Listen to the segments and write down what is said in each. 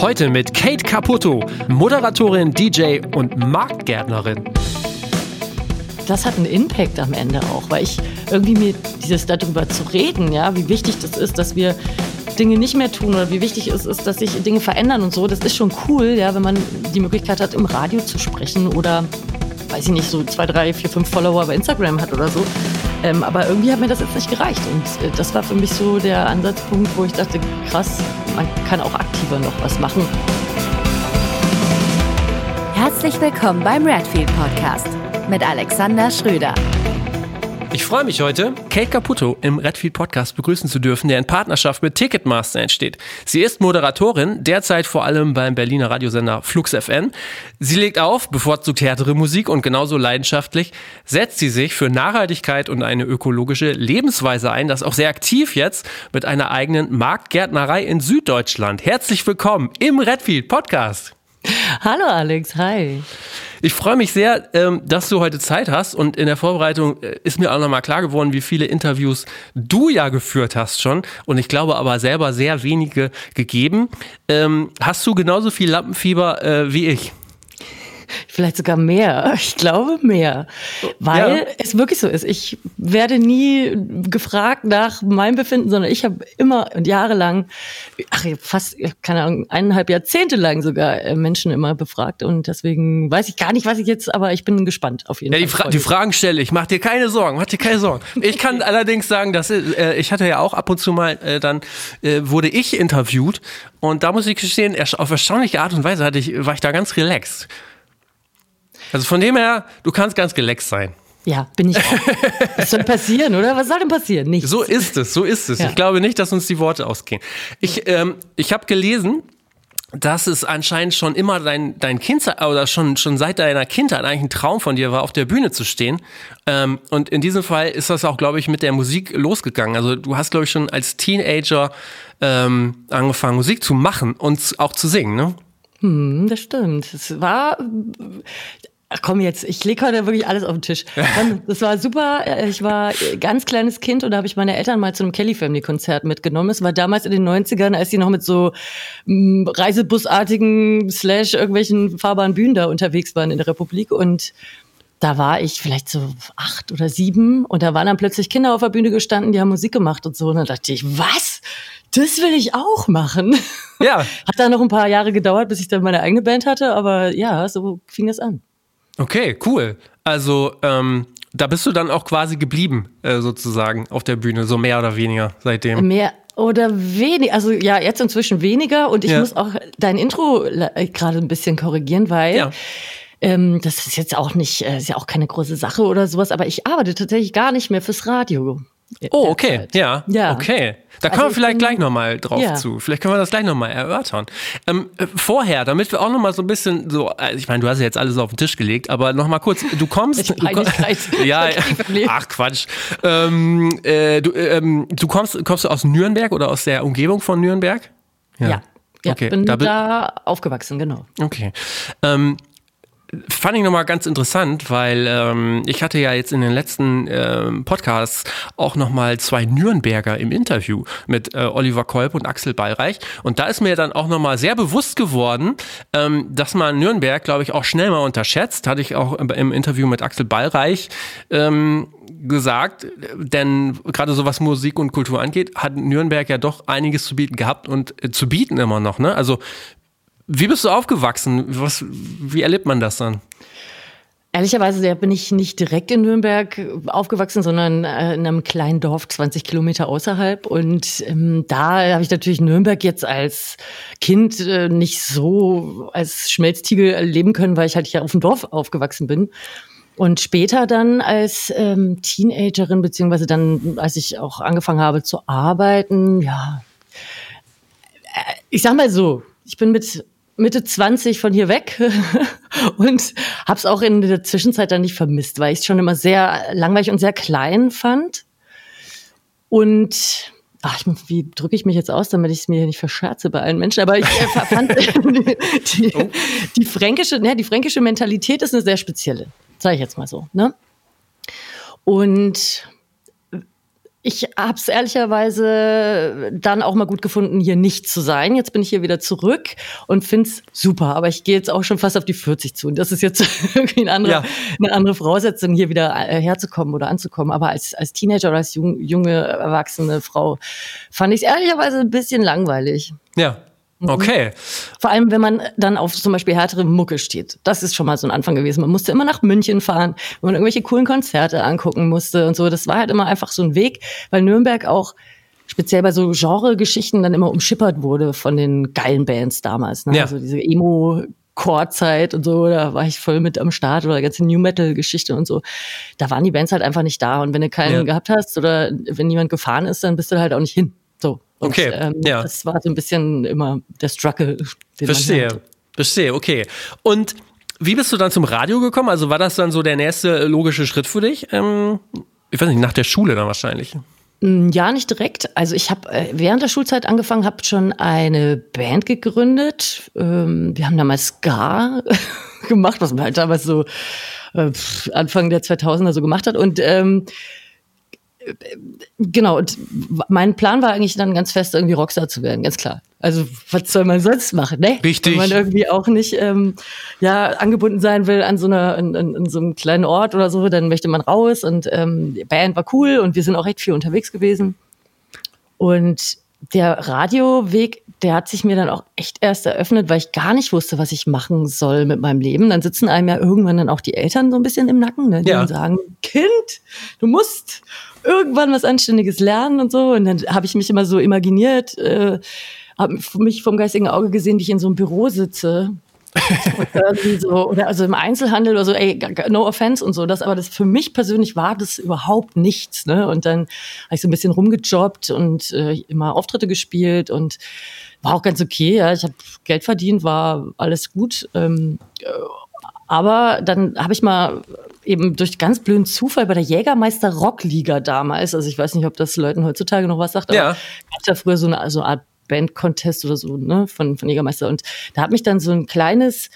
Heute mit Kate Caputo, Moderatorin, DJ und Marktgärtnerin. Das hat einen Impact am Ende auch, weil ich irgendwie mir dieses darüber zu reden, ja, wie wichtig das ist, dass wir Dinge nicht mehr tun oder wie wichtig es ist, dass sich Dinge verändern und so, das ist schon cool, ja, wenn man die Möglichkeit hat, im Radio zu sprechen oder, weiß ich nicht, so zwei, drei, vier, fünf Follower bei Instagram hat oder so. Ähm, aber irgendwie hat mir das jetzt nicht gereicht. Und äh, das war für mich so der Ansatzpunkt, wo ich dachte, krass, man kann auch aktiver noch was machen. Herzlich willkommen beim Redfield Podcast mit Alexander Schröder. Ich freue mich heute, Kate Caputo im Redfield Podcast begrüßen zu dürfen, der in Partnerschaft mit Ticketmaster entsteht. Sie ist Moderatorin, derzeit vor allem beim Berliner Radiosender Flux FN. Sie legt auf, bevorzugt härtere Musik und genauso leidenschaftlich setzt sie sich für Nachhaltigkeit und eine ökologische Lebensweise ein, das auch sehr aktiv jetzt mit einer eigenen Marktgärtnerei in Süddeutschland. Herzlich willkommen im Redfield Podcast. Hallo Alex, hi. Ich freue mich sehr, ähm, dass du heute Zeit hast und in der Vorbereitung äh, ist mir auch nochmal klar geworden, wie viele Interviews du ja geführt hast schon und ich glaube aber selber sehr wenige gegeben. Ähm, hast du genauso viel Lampenfieber äh, wie ich? Vielleicht sogar mehr. Ich glaube mehr. Weil ja. es wirklich so ist. Ich werde nie gefragt nach meinem Befinden, sondern ich habe immer und jahrelang, ach, fast, keine Ahnung, eineinhalb Jahrzehnte lang sogar äh, Menschen immer befragt. Und deswegen weiß ich gar nicht, was ich jetzt, aber ich bin gespannt auf jeden ja, die Fall. Fra die Fragen stelle ich. Mach dir keine Sorgen, mach dir keine Sorgen. Ich kann allerdings sagen, dass äh, ich hatte ja auch ab und zu mal, äh, dann äh, wurde ich interviewt und da muss ich gestehen, auf erstaunliche Art und Weise hatte ich, war ich da ganz relaxed. Also von dem her, du kannst ganz gelext sein. Ja, bin ich auch. Was soll passieren, oder? Was soll denn passieren? Nichts. So ist es, so ist es. Ja. Ich glaube nicht, dass uns die Worte ausgehen. Ich, ähm, ich habe gelesen, dass es anscheinend schon immer dein, dein Kind oder schon, schon seit deiner Kindheit eigentlich ein Traum von dir war, auf der Bühne zu stehen. Ähm, und in diesem Fall ist das auch, glaube ich, mit der Musik losgegangen. Also du hast, glaube ich, schon als Teenager ähm, angefangen, Musik zu machen und auch zu singen, ne? Hm, das stimmt. Es war, Ach komm jetzt, ich lege heute wirklich alles auf den Tisch. Das war super. Ich war ganz kleines Kind und da habe ich meine Eltern mal zu einem Kelly Family Konzert mitgenommen. Es war damals in den 90ern, als die noch mit so hm, Reisebusartigen slash irgendwelchen fahrbaren Bühnen da unterwegs waren in der Republik und da war ich vielleicht so acht oder sieben und da waren dann plötzlich Kinder auf der Bühne gestanden, die haben Musik gemacht und so. Und dann dachte ich, was? Das will ich auch machen. Ja. Hat dann noch ein paar Jahre gedauert, bis ich dann meine eigene Band hatte, aber ja, so fing es an. Okay, cool. Also ähm, da bist du dann auch quasi geblieben, äh, sozusagen, auf der Bühne, so mehr oder weniger seitdem. Mehr oder weniger, also ja, jetzt inzwischen weniger und ich ja. muss auch dein Intro gerade ein bisschen korrigieren, weil ja. ähm, das ist jetzt auch nicht, äh, ist ja auch keine große Sache oder sowas, aber ich arbeite tatsächlich gar nicht mehr fürs Radio. Oh, okay, ja, ja, okay. Da kommen also wir vielleicht gleich nochmal drauf ja. zu. Vielleicht können wir das gleich nochmal erörtern. Ähm, äh, vorher, damit wir auch nochmal so ein bisschen so, also ich meine, du hast ja jetzt alles auf den Tisch gelegt, aber nochmal kurz, du kommst. Du komm, ja, ach Quatsch. Ähm, äh, du, ähm, du kommst, kommst du aus Nürnberg oder aus der Umgebung von Nürnberg? Ja. ja. Ja, okay. bin da, da aufgewachsen, genau. Okay. Ähm, fand ich nochmal ganz interessant, weil ähm, ich hatte ja jetzt in den letzten ähm, Podcasts auch nochmal zwei Nürnberger im Interview mit äh, Oliver Kolb und Axel Ballreich. Und da ist mir dann auch nochmal sehr bewusst geworden, ähm, dass man Nürnberg, glaube ich, auch schnell mal unterschätzt. Hatte ich auch im Interview mit Axel Ballreich ähm, gesagt, denn gerade so was Musik und Kultur angeht, hat Nürnberg ja doch einiges zu bieten gehabt und äh, zu bieten immer noch. Ne? Also wie bist du aufgewachsen? Was, wie erlebt man das dann? Ehrlicherweise bin ich nicht direkt in Nürnberg aufgewachsen, sondern äh, in einem kleinen Dorf 20 Kilometer außerhalb. Und ähm, da habe ich natürlich Nürnberg jetzt als Kind äh, nicht so als Schmelztiegel erleben können, weil ich halt hier auf dem Dorf aufgewachsen bin. Und später dann als ähm, Teenagerin, beziehungsweise dann, als ich auch angefangen habe zu arbeiten, ja, äh, ich sag mal so, ich bin mit Mitte 20 von hier weg und habe es auch in der Zwischenzeit dann nicht vermisst, weil ich es schon immer sehr langweilig und sehr klein fand. Und ach, wie drücke ich mich jetzt aus, damit ich es mir nicht verscherze bei allen Menschen, aber ich äh, fand die, oh. die, fränkische, ne, die fränkische Mentalität ist eine sehr spezielle, sage ich jetzt mal so. Ne? Und ich habe es ehrlicherweise dann auch mal gut gefunden, hier nicht zu sein. Jetzt bin ich hier wieder zurück und finde es super. Aber ich gehe jetzt auch schon fast auf die 40 zu. Und das ist jetzt irgendwie eine andere, ja. eine andere Voraussetzung, hier wieder äh, herzukommen oder anzukommen. Aber als, als Teenager oder als jung, junge, erwachsene Frau fand ich es ehrlicherweise ein bisschen langweilig. Ja. Okay. Vor allem, wenn man dann auf zum Beispiel härtere Mucke steht. Das ist schon mal so ein Anfang gewesen. Man musste immer nach München fahren, wenn man irgendwelche coolen Konzerte angucken musste und so. Das war halt immer einfach so ein Weg, weil Nürnberg auch speziell bei so Genre-Geschichten dann immer umschippert wurde von den geilen Bands damals. Ne? Ja. Also diese Emo Chorzeit und so, da war ich voll mit am Start oder ganze New Metal Geschichte und so. Da waren die Bands halt einfach nicht da und wenn du keinen ja. gehabt hast oder wenn niemand gefahren ist, dann bist du halt auch nicht hin. Und, okay, ähm, ja. Das war so ein bisschen immer der Struggle. Verstehe, verstehe, okay. Und wie bist du dann zum Radio gekommen? Also war das dann so der nächste logische Schritt für dich? Ähm, ich weiß nicht, nach der Schule dann wahrscheinlich. Mm, ja, nicht direkt. Also ich habe äh, während der Schulzeit angefangen, habe schon eine Band gegründet. Ähm, wir haben damals Ska gemacht, was man halt damals so äh, Anfang der 2000er so gemacht hat. Und ähm, genau, und mein Plan war eigentlich dann ganz fest, irgendwie Rockstar zu werden, ganz klar. Also, was soll man sonst machen, ne? Richtig. Wenn man irgendwie auch nicht ähm, ja, angebunden sein will an so einer, in, in, in so einem kleinen Ort oder so, dann möchte man raus und ähm, die Band war cool und wir sind auch recht viel unterwegs gewesen. Und der Radioweg, der hat sich mir dann auch echt erst eröffnet, weil ich gar nicht wusste, was ich machen soll mit meinem Leben. Dann sitzen einem ja irgendwann dann auch die Eltern so ein bisschen im Nacken, ne? die ja. sagen, Kind, du musst irgendwann was Anständiges lernen und so. Und dann habe ich mich immer so imaginiert, äh, habe mich vom geistigen Auge gesehen, wie ich in so einem Büro sitze. so, oder also im Einzelhandel oder so, ey, no offense und so. Das, aber das für mich persönlich war das überhaupt nichts. Ne? Und dann habe ich so ein bisschen rumgejobbt und äh, immer Auftritte gespielt und war auch ganz okay. Ja. Ich habe Geld verdient, war alles gut. Ähm, äh, aber dann habe ich mal eben durch ganz blöden Zufall bei der Jägermeister Rockliga damals, also ich weiß nicht, ob das Leuten heutzutage noch was sagt, aber ja. gab ja früher so eine, so eine Art Band-Contest oder so, ne, von, von Jägermeister. Und da hat mich dann so ein kleines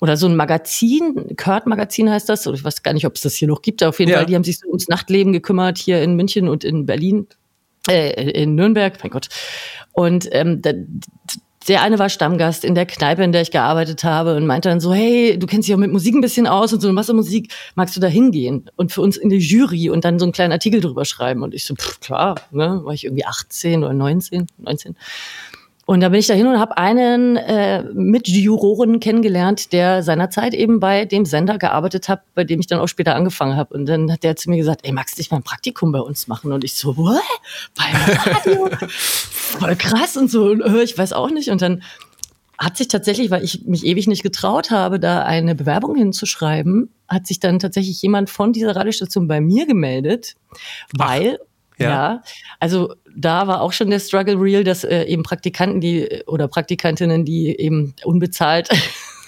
oder so ein Magazin, Kurt-Magazin heißt das, oder ich weiß gar nicht, ob es das hier noch gibt, auf jeden ja. Fall, die haben sich so ums Nachtleben gekümmert hier in München und in Berlin, äh, in Nürnberg, mein Gott. Und ähm, da, der eine war Stammgast in der Kneipe, in der ich gearbeitet habe und meinte dann so, hey, du kennst dich auch mit Musik ein bisschen aus und so, was Musik, magst du da hingehen und für uns in die Jury und dann so einen kleinen Artikel drüber schreiben? Und ich so, pff, klar, ne, war ich irgendwie 18 oder 19, 19. Und da bin ich dahin und habe einen äh, Mitjuroren kennengelernt, der seinerzeit eben bei dem Sender gearbeitet hat, bei dem ich dann auch später angefangen habe. Und dann hat der zu mir gesagt, ey, magst du nicht mal ein Praktikum bei uns machen? Und ich so, what? Beim Radio? Voll krass und so, ich weiß auch nicht. Und dann hat sich tatsächlich, weil ich mich ewig nicht getraut habe, da eine Bewerbung hinzuschreiben, hat sich dann tatsächlich jemand von dieser Radiostation bei mir gemeldet, weil Ach. Ja. ja. also da war auch schon der Struggle real, dass äh, eben Praktikanten, die oder Praktikantinnen, die eben unbezahlt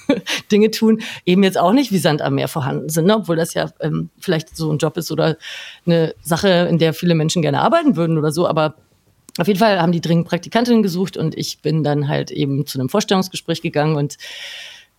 Dinge tun, eben jetzt auch nicht wie Sand am Meer vorhanden sind, ne? obwohl das ja ähm, vielleicht so ein Job ist oder eine Sache, in der viele Menschen gerne arbeiten würden oder so, aber auf jeden Fall haben die dringend Praktikantinnen gesucht und ich bin dann halt eben zu einem Vorstellungsgespräch gegangen und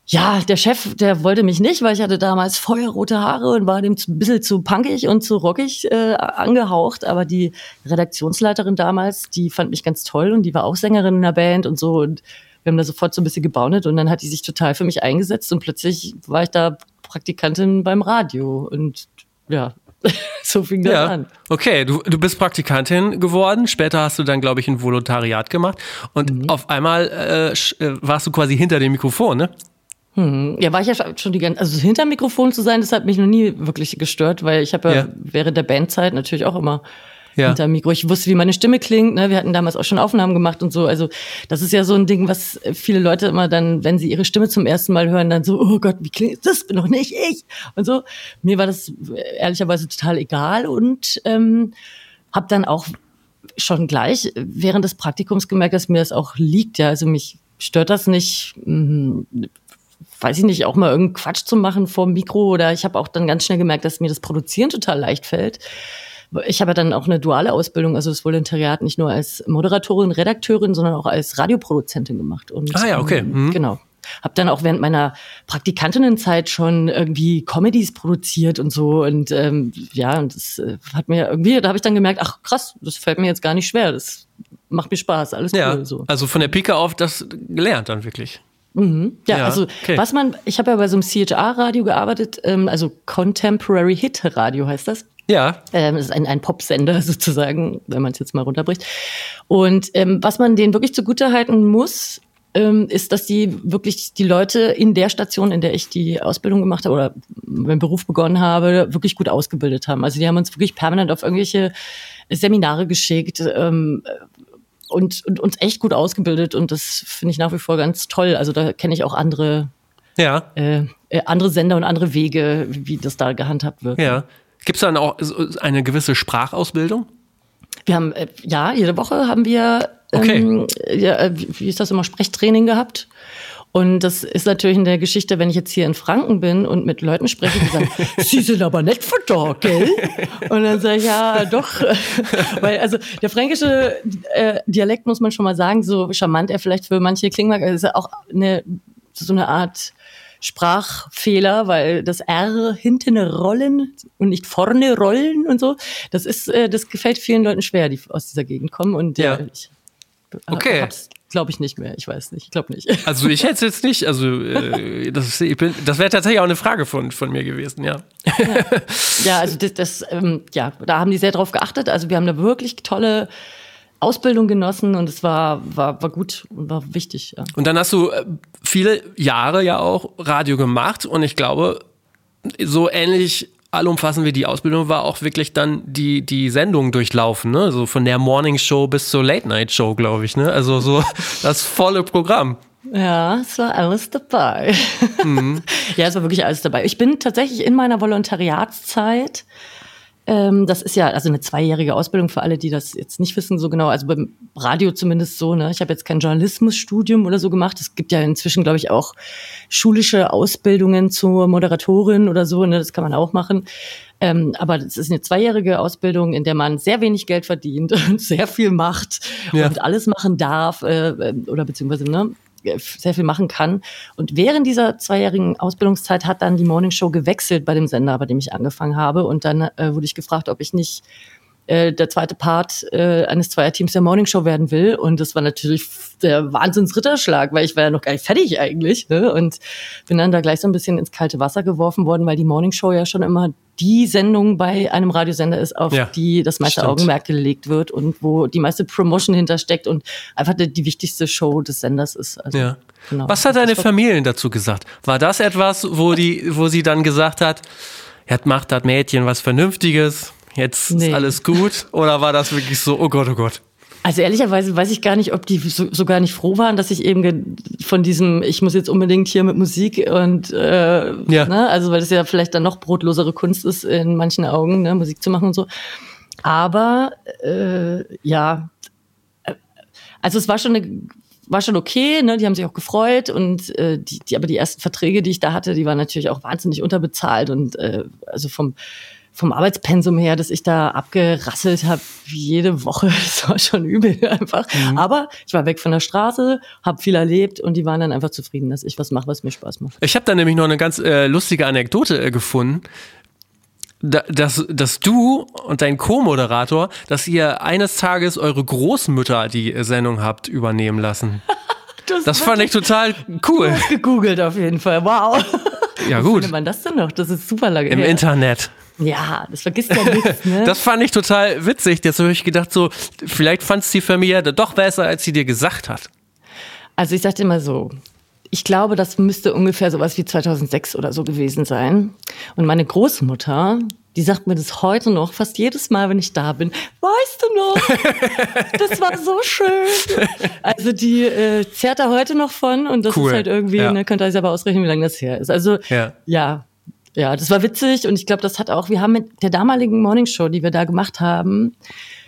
ja, der Chef, der wollte mich nicht, weil ich hatte damals feuerrote Haare und war dem ein bisschen zu punkig und zu rockig äh, angehaucht. Aber die Redaktionsleiterin damals, die fand mich ganz toll und die war auch Sängerin in der Band und so. Und wir haben da sofort so ein bisschen gebaunet und dann hat die sich total für mich eingesetzt und plötzlich war ich da Praktikantin beim Radio. Und ja, so fing das ja. an. Okay, du, du bist Praktikantin geworden. Später hast du dann, glaube ich, ein Volontariat gemacht. Und mhm. auf einmal äh, äh warst du quasi hinter dem Mikrofon, ne? Hm. Ja, war ich ja schon die ganze, also hinter Mikrofon zu sein, das hat mich noch nie wirklich gestört, weil ich habe ja, ja, während der Bandzeit natürlich auch immer ja. hinter Mikro. Ich wusste, wie meine Stimme klingt. Ne? Wir hatten damals auch schon Aufnahmen gemacht und so. Also das ist ja so ein Ding, was viele Leute immer dann, wenn sie ihre Stimme zum ersten Mal hören, dann so, oh Gott, wie klingt das? Bin doch nicht ich. Und so. Mir war das ehrlicherweise total egal und ähm, habe dann auch schon gleich während des Praktikums gemerkt, dass mir das auch liegt. Ja, also mich stört das nicht. Weiß ich nicht, auch mal irgendeinen Quatsch zu machen vor dem Mikro oder ich habe auch dann ganz schnell gemerkt, dass mir das Produzieren total leicht fällt. Ich habe ja dann auch eine duale Ausbildung, also das Volontariat nicht nur als Moderatorin, Redakteurin, sondern auch als Radioproduzentin gemacht. Und, ah ja, okay. Ähm, mhm. Genau. habe dann auch während meiner Praktikantinnenzeit schon irgendwie Comedies produziert und so. Und ähm, ja, und das äh, hat mir irgendwie, da habe ich dann gemerkt, ach krass, das fällt mir jetzt gar nicht schwer. Das macht mir Spaß, alles ja, cool. So. Also von der Pike auf das gelernt dann wirklich. Mhm. Ja, Ja, also okay. was man, ich habe ja bei so einem CHR-Radio gearbeitet, ähm, also Contemporary Hit Radio heißt das. Ja, Ähm, das ist ein, ein Popsender sozusagen, wenn man es jetzt mal runterbricht. Und ähm, was man denen wirklich zugutehalten muss, ähm, ist, dass die wirklich die Leute in der Station, in der ich die Ausbildung gemacht habe oder meinen Beruf begonnen habe, wirklich gut ausgebildet haben. Also die haben uns wirklich permanent auf irgendwelche Seminare geschickt ähm, und, und uns echt gut ausgebildet und das finde ich nach wie vor ganz toll. Also da kenne ich auch andere, ja, äh, äh, andere Sender und andere Wege, wie das da gehandhabt wird. ja. Gibt es dann auch eine gewisse Sprachausbildung? Wir haben, äh, ja, jede Woche haben wir, Okay. ähm, ja, äh, wie ist das immer, Sprechtraining gehabt. Und das ist natürlich in der Geschichte, wenn ich jetzt hier in Franken bin und mit Leuten spreche, die sagen, Sie sind aber nett für da, gell? Und dann sage ich, ja, doch. Weil, also, der fränkische äh, Dialekt, muss man schon mal sagen, so charmant er vielleicht für manche klingen mag, ist ja auch eine, so eine Art Sprachfehler, weil das R hinten rollen und nicht vorne rollen und so. Das ist, äh, das gefällt vielen Leuten schwer, die aus dieser Gegend kommen. Und Ja. ja, ich Okay. hab's, glaube ich, nicht mehr. Ich weiß nicht. Ich glaube nicht. Also ich hätte es jetzt nicht, also äh, das, bin- das wäre tatsächlich auch eine Frage von, von mir gewesen, ja. Ja, also das, das ähm, ja, da haben die sehr drauf geachtet. Also wir haben da wirklich tolle Ausbildung genossen und es war, war, war gut und war wichtig. Ja. Und dann hast du äh, viele Jahre ja auch Radio gemacht und ich glaube, so ähnlich allumfassend wie die Ausbildung war auch wirklich dann die, die Sendung durchlaufen, ne? So von der Morning Show bis zur Late Night Show, glaube ich, ne? Also so das volle Programm. Ja, es war alles dabei. ja, es war wirklich alles dabei. Ich bin tatsächlich in meiner Volontariatszeit, ähm, das ist ja also eine zweijährige Ausbildung für alle, die das jetzt nicht wissen so genau, also beim Radio zumindest so, ne? Ich habe jetzt kein Journalismusstudium oder so gemacht. Es gibt ja inzwischen, glaube ich, auch schulische Ausbildungen zur Moderatorin oder so, ne? Das kann man auch machen. Ähm, aber das ist eine zweijährige Ausbildung, in der man sehr wenig Geld verdient und sehr viel macht Ja. und alles machen darf äh, äh, oder beziehungsweise ne, sehr viel machen kann. Und während dieser zweijährigen Ausbildungszeit hat dann die Morning Show gewechselt bei dem Sender, bei dem ich angefangen habe. Und dann äh, wurde ich gefragt, ob ich nicht äh, der zweite Part äh, eines Zweierteams der Morning Show werden will. Und das war natürlich der Wahnsinnsritterschlag, weil ich war ja noch gar nicht fertig eigentlich. Ne? Und bin dann da gleich so ein bisschen ins kalte Wasser geworfen worden, weil die Morning Show ja schon immer die Sendung bei einem Radiosender ist, auf Ja, die das meiste stimmt. Augenmerk gelegt wird und wo die meiste Promotion hintersteckt und einfach die, die wichtigste Show des Senders ist. Also, Ja. genau. Was hat deine Das war- Familie dazu gesagt? War das etwas, wo die, wo sie dann gesagt hat, jetzt macht das Mädchen was Vernünftiges, jetzt ist Nee. alles gut? Oder war das wirklich so, oh Gott, oh Gott? Also ehrlicherweise weiß ich gar nicht, ob die so, sogar nicht froh waren, dass ich eben von diesem, ich muss jetzt unbedingt hier mit Musik und äh, Ja. ne, also weil das ja vielleicht dann noch brotlosere Kunst ist in manchen Augen, ne, Musik zu machen und so. Aber äh, ja, also es war schon eine war schon okay, ne? Die haben sich auch gefreut und äh, die, die, aber die ersten Verträge, die ich da hatte, die waren natürlich auch wahnsinnig unterbezahlt und äh, also vom vom Arbeitspensum her, dass ich da abgerasselt habe jede Woche, das war schon übel einfach. Aber ich war weg von der Straße, habe viel erlebt und die waren dann einfach zufrieden, dass ich was mache, was mir Spaß macht. Ich habe da nämlich noch eine ganz äh, lustige Anekdote äh, gefunden. Da, dass, dass du und dein Co-Moderator, dass ihr eines Tages eure Großmütter die äh, Sendung habt übernehmen lassen. Das fand ich total cool. gegoogelt auf jeden Fall. Wow. Ja, gut. findet man das denn noch? Das ist super lange Im her. Internet. Ja, das vergisst ja nichts, ne? Das fand ich total witzig. Jetzt habe ich gedacht, so, vielleicht fand es die Familie doch besser, als sie dir gesagt hat. Also ich sagte immer so, ich glaube, das müsste ungefähr sowas wie 2006 oder so gewesen sein. Und meine Großmutter, die sagt mir das heute noch, fast jedes Mal, wenn ich da bin. Weißt du noch? Das war so schön. Also die äh, zehrt da heute noch von und das Cool, ist halt irgendwie, ja. ne, könnt ihr euch selber ausrechnen, wie lange das her ist. Also Ja. ja, ja, das war witzig und ich glaube, das hat auch, wir haben mit der damaligen Morningshow, die wir da gemacht haben,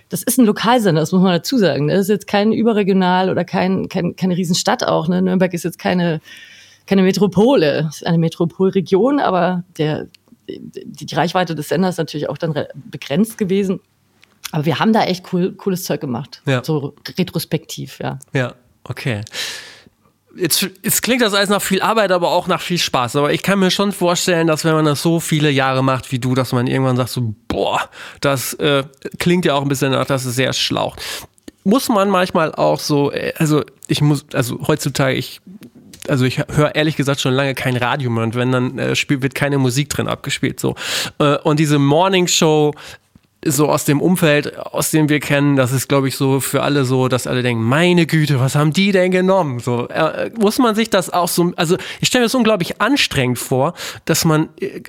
das ist ein Lokalsender, das muss man dazu sagen. ne? Das ist jetzt kein überregional oder kein, kein, keine Riesenstadt auch. Ne? Nürnberg ist jetzt keine, keine Metropole, es ist eine Metropolregion, aber der, die, die Reichweite des Senders ist natürlich auch dann re- begrenzt gewesen. Aber wir haben da echt cool, cooles Zeug gemacht. Ja. So retrospektiv, ja. Ja, okay. Jetzt, jetzt klingt das alles nach viel Arbeit, aber auch nach viel Spaß. Aber ich kann mir schon vorstellen, dass wenn man das so viele Jahre macht wie du, dass man irgendwann sagt so, boah, das äh, klingt ja auch ein bisschen nach, dass es sehr schlaucht. Muss man manchmal auch so, äh, also ich muss, also heutzutage, ich also ich höre ehrlich gesagt schon lange kein Radio mehr und wenn dann äh, spielt, wird keine Musik drin abgespielt so äh, und diese Morning Show so aus dem Umfeld, aus dem wir kennen, das ist, glaube ich, so für alle so, dass alle denken, meine Güte, was haben die denn genommen? So äh, muss man sich das auch so, also ich stelle mir das unglaublich anstrengend vor, dass man äh,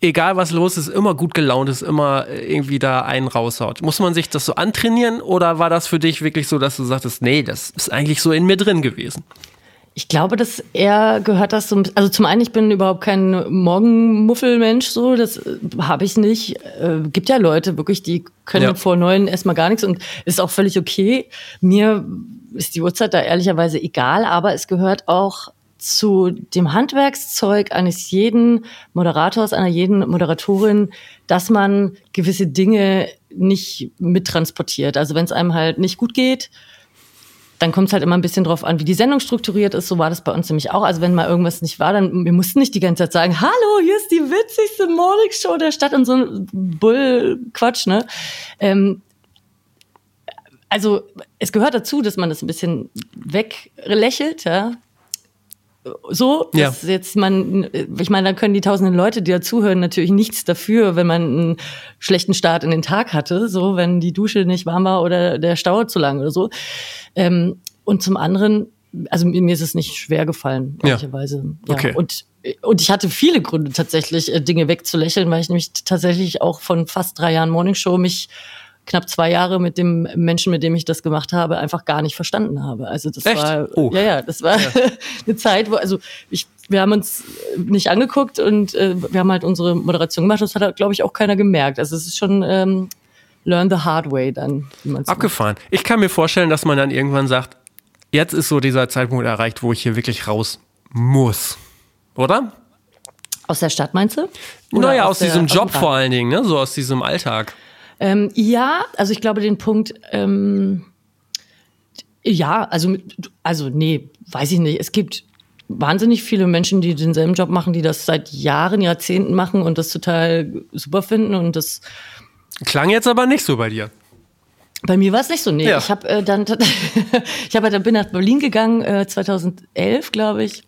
egal was los ist, immer gut gelaunt ist, immer irgendwie da einen raushaut. Muss man sich das so antrainieren oder war das für dich wirklich so, dass du sagtest, nee, das ist eigentlich so in mir drin gewesen? Ich glaube, dass er gehört das so, also zum einen, ich bin überhaupt kein Morgenmuffelmensch, so, das äh, habe ich nicht. Äh, gibt ja Leute wirklich, die können ja. vor neun erstmal gar nichts und ist auch völlig okay. Mir ist die Uhrzeit da ehrlicherweise egal, aber es gehört auch zu dem Handwerkszeug eines jeden Moderators, einer jeden Moderatorin, dass man gewisse Dinge nicht mittransportiert. Also wenn es einem halt nicht gut geht, dann kommt es halt immer ein bisschen drauf an, wie die Sendung strukturiert ist. So war das bei uns nämlich auch. Also wenn mal irgendwas nicht war, dann wir mussten nicht die ganze Zeit sagen, hallo, hier ist die witzigste Morningshow der Stadt und so ein Bull-Quatsch, ne? Ähm, also es gehört dazu, dass man das ein bisschen weglächelt, ja. So, dass ja. jetzt man, ich meine, da können die tausenden Leute, die da zuhören, natürlich nichts dafür, wenn man einen schlechten Start in den Tag hatte, so, wenn die Dusche nicht warm war oder der Stau zu lang oder so. Ähm, und zum anderen, also mir ist es nicht schwer gefallen, ehrlicherweise. Ja. Okay. Und, und ich hatte viele Gründe tatsächlich, äh, Dinge wegzulächeln, weil ich nämlich tatsächlich auch von fast drei Jahren Morningshow mich knapp zwei Jahre mit dem Menschen, mit dem ich das gemacht habe, einfach gar nicht verstanden habe. Also das Echt? war oh. ja ja, das war ja. eine Zeit, wo also ich wir haben uns nicht angeguckt und äh, wir haben halt unsere Moderation gemacht. Das hat glaube ich auch keiner gemerkt. Also es ist schon ähm, learn the hard way dann. Abgefahren. Macht. Ich kann mir vorstellen, dass man dann irgendwann sagt, jetzt ist so dieser Zeitpunkt erreicht, wo ich hier wirklich raus muss. Oder? Aus der Stadt meinst du? Oder naja, aus, aus diesem Job vor allen Dingen, ne? so aus diesem Alltag. Ähm, ja, also ich glaube, den Punkt, ähm, ja, also, also nee, weiß ich nicht. Es gibt wahnsinnig viele Menschen, die denselben Job machen, die das seit Jahren, Jahrzehnten machen und das total super finden und das Klang jetzt aber nicht so bei dir. Bei mir war es nicht so. Nee, ja. ich habe äh, dann, ich habe dann bin nach Berlin gegangen, äh, 2011, glaube ich.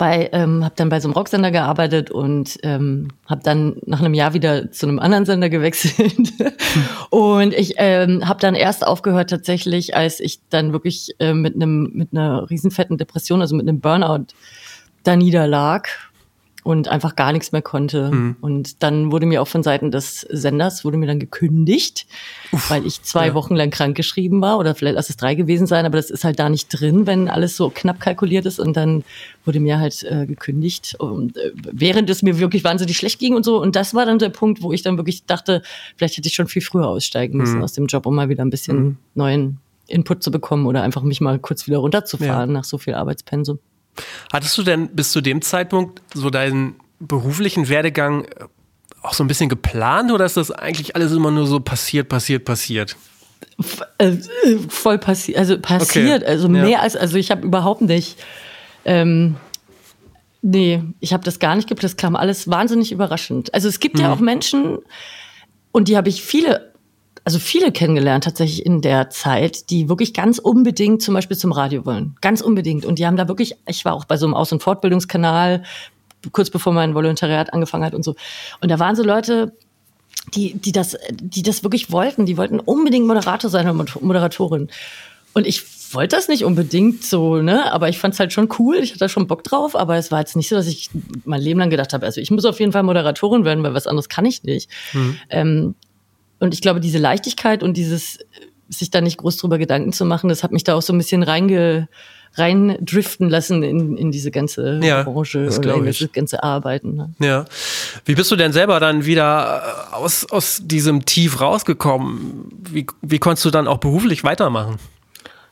Bei, ähm, habe dann bei so einem Rocksender gearbeitet und ähm, habe dann nach einem Jahr wieder zu einem anderen Sender gewechselt. und ich ähm, habe dann erst aufgehört tatsächlich, als ich dann wirklich äh, mit einem mit einer riesenfetten Depression, also mit einem Burnout da niederlag und einfach gar nichts mehr konnte. Mhm. Und dann wurde mir auch von Seiten des Senders, wurde mir dann gekündigt, Uff, weil ich zwei ja. Wochen lang krank geschrieben war oder vielleicht lass es drei gewesen sein, aber das ist halt da nicht drin, wenn alles so knapp kalkuliert ist und dann wurde mir halt äh, gekündigt, und, äh, während es mir wirklich wahnsinnig schlecht ging und so. Und das war dann der Punkt, wo ich dann wirklich dachte, vielleicht hätte ich schon viel früher aussteigen müssen mhm. aus dem Job, um mal wieder ein bisschen mhm. neuen Input zu bekommen oder einfach mich mal kurz wieder runterzufahren ja. nach so viel Arbeitspensum. Hattest du denn bis zu dem Zeitpunkt so deinen beruflichen Werdegang äh, auch so ein bisschen geplant oder ist das eigentlich alles immer nur so passiert, passiert, passiert? Äh, voll passiert, also passiert, okay. also mehr ja. als, also ich habe überhaupt nicht, ähm, nee, ich habe das gar nicht gibt, das kam alles wahnsinnig überraschend. Also es gibt mhm. ja auch Menschen, und die habe ich viele also viele kennengelernt tatsächlich in der Zeit, die wirklich ganz unbedingt zum Beispiel zum Radio wollen. Ganz unbedingt. Und die haben da wirklich, ich war auch bei so einem Aus- und Fortbildungskanal, kurz bevor mein Volontariat angefangen hat und so. Und da waren so Leute, die, die das, die das wirklich wollten. Die wollten unbedingt Moderator sein oder Moderatorin. Und ich wollte das nicht unbedingt so, ne? Aber ich fand es halt schon cool. Ich hatte da schon Bock drauf. Aber es war jetzt nicht so, dass ich mein Leben lang gedacht habe, also ich muss auf jeden Fall Moderatorin werden, weil was anderes kann ich nicht. Mhm. Ähm, und ich glaube, diese Leichtigkeit und dieses sich da nicht groß drüber Gedanken zu machen, das hat mich da auch so ein bisschen reinge, rein driften lassen in, in diese ganze ja, Branche oder in das ganze Arbeiten. Ne? Ja. Wie bist du denn selber dann wieder äh, aus, aus diesem Tief rausgekommen? Wie, wie konntest du dann auch beruflich weitermachen?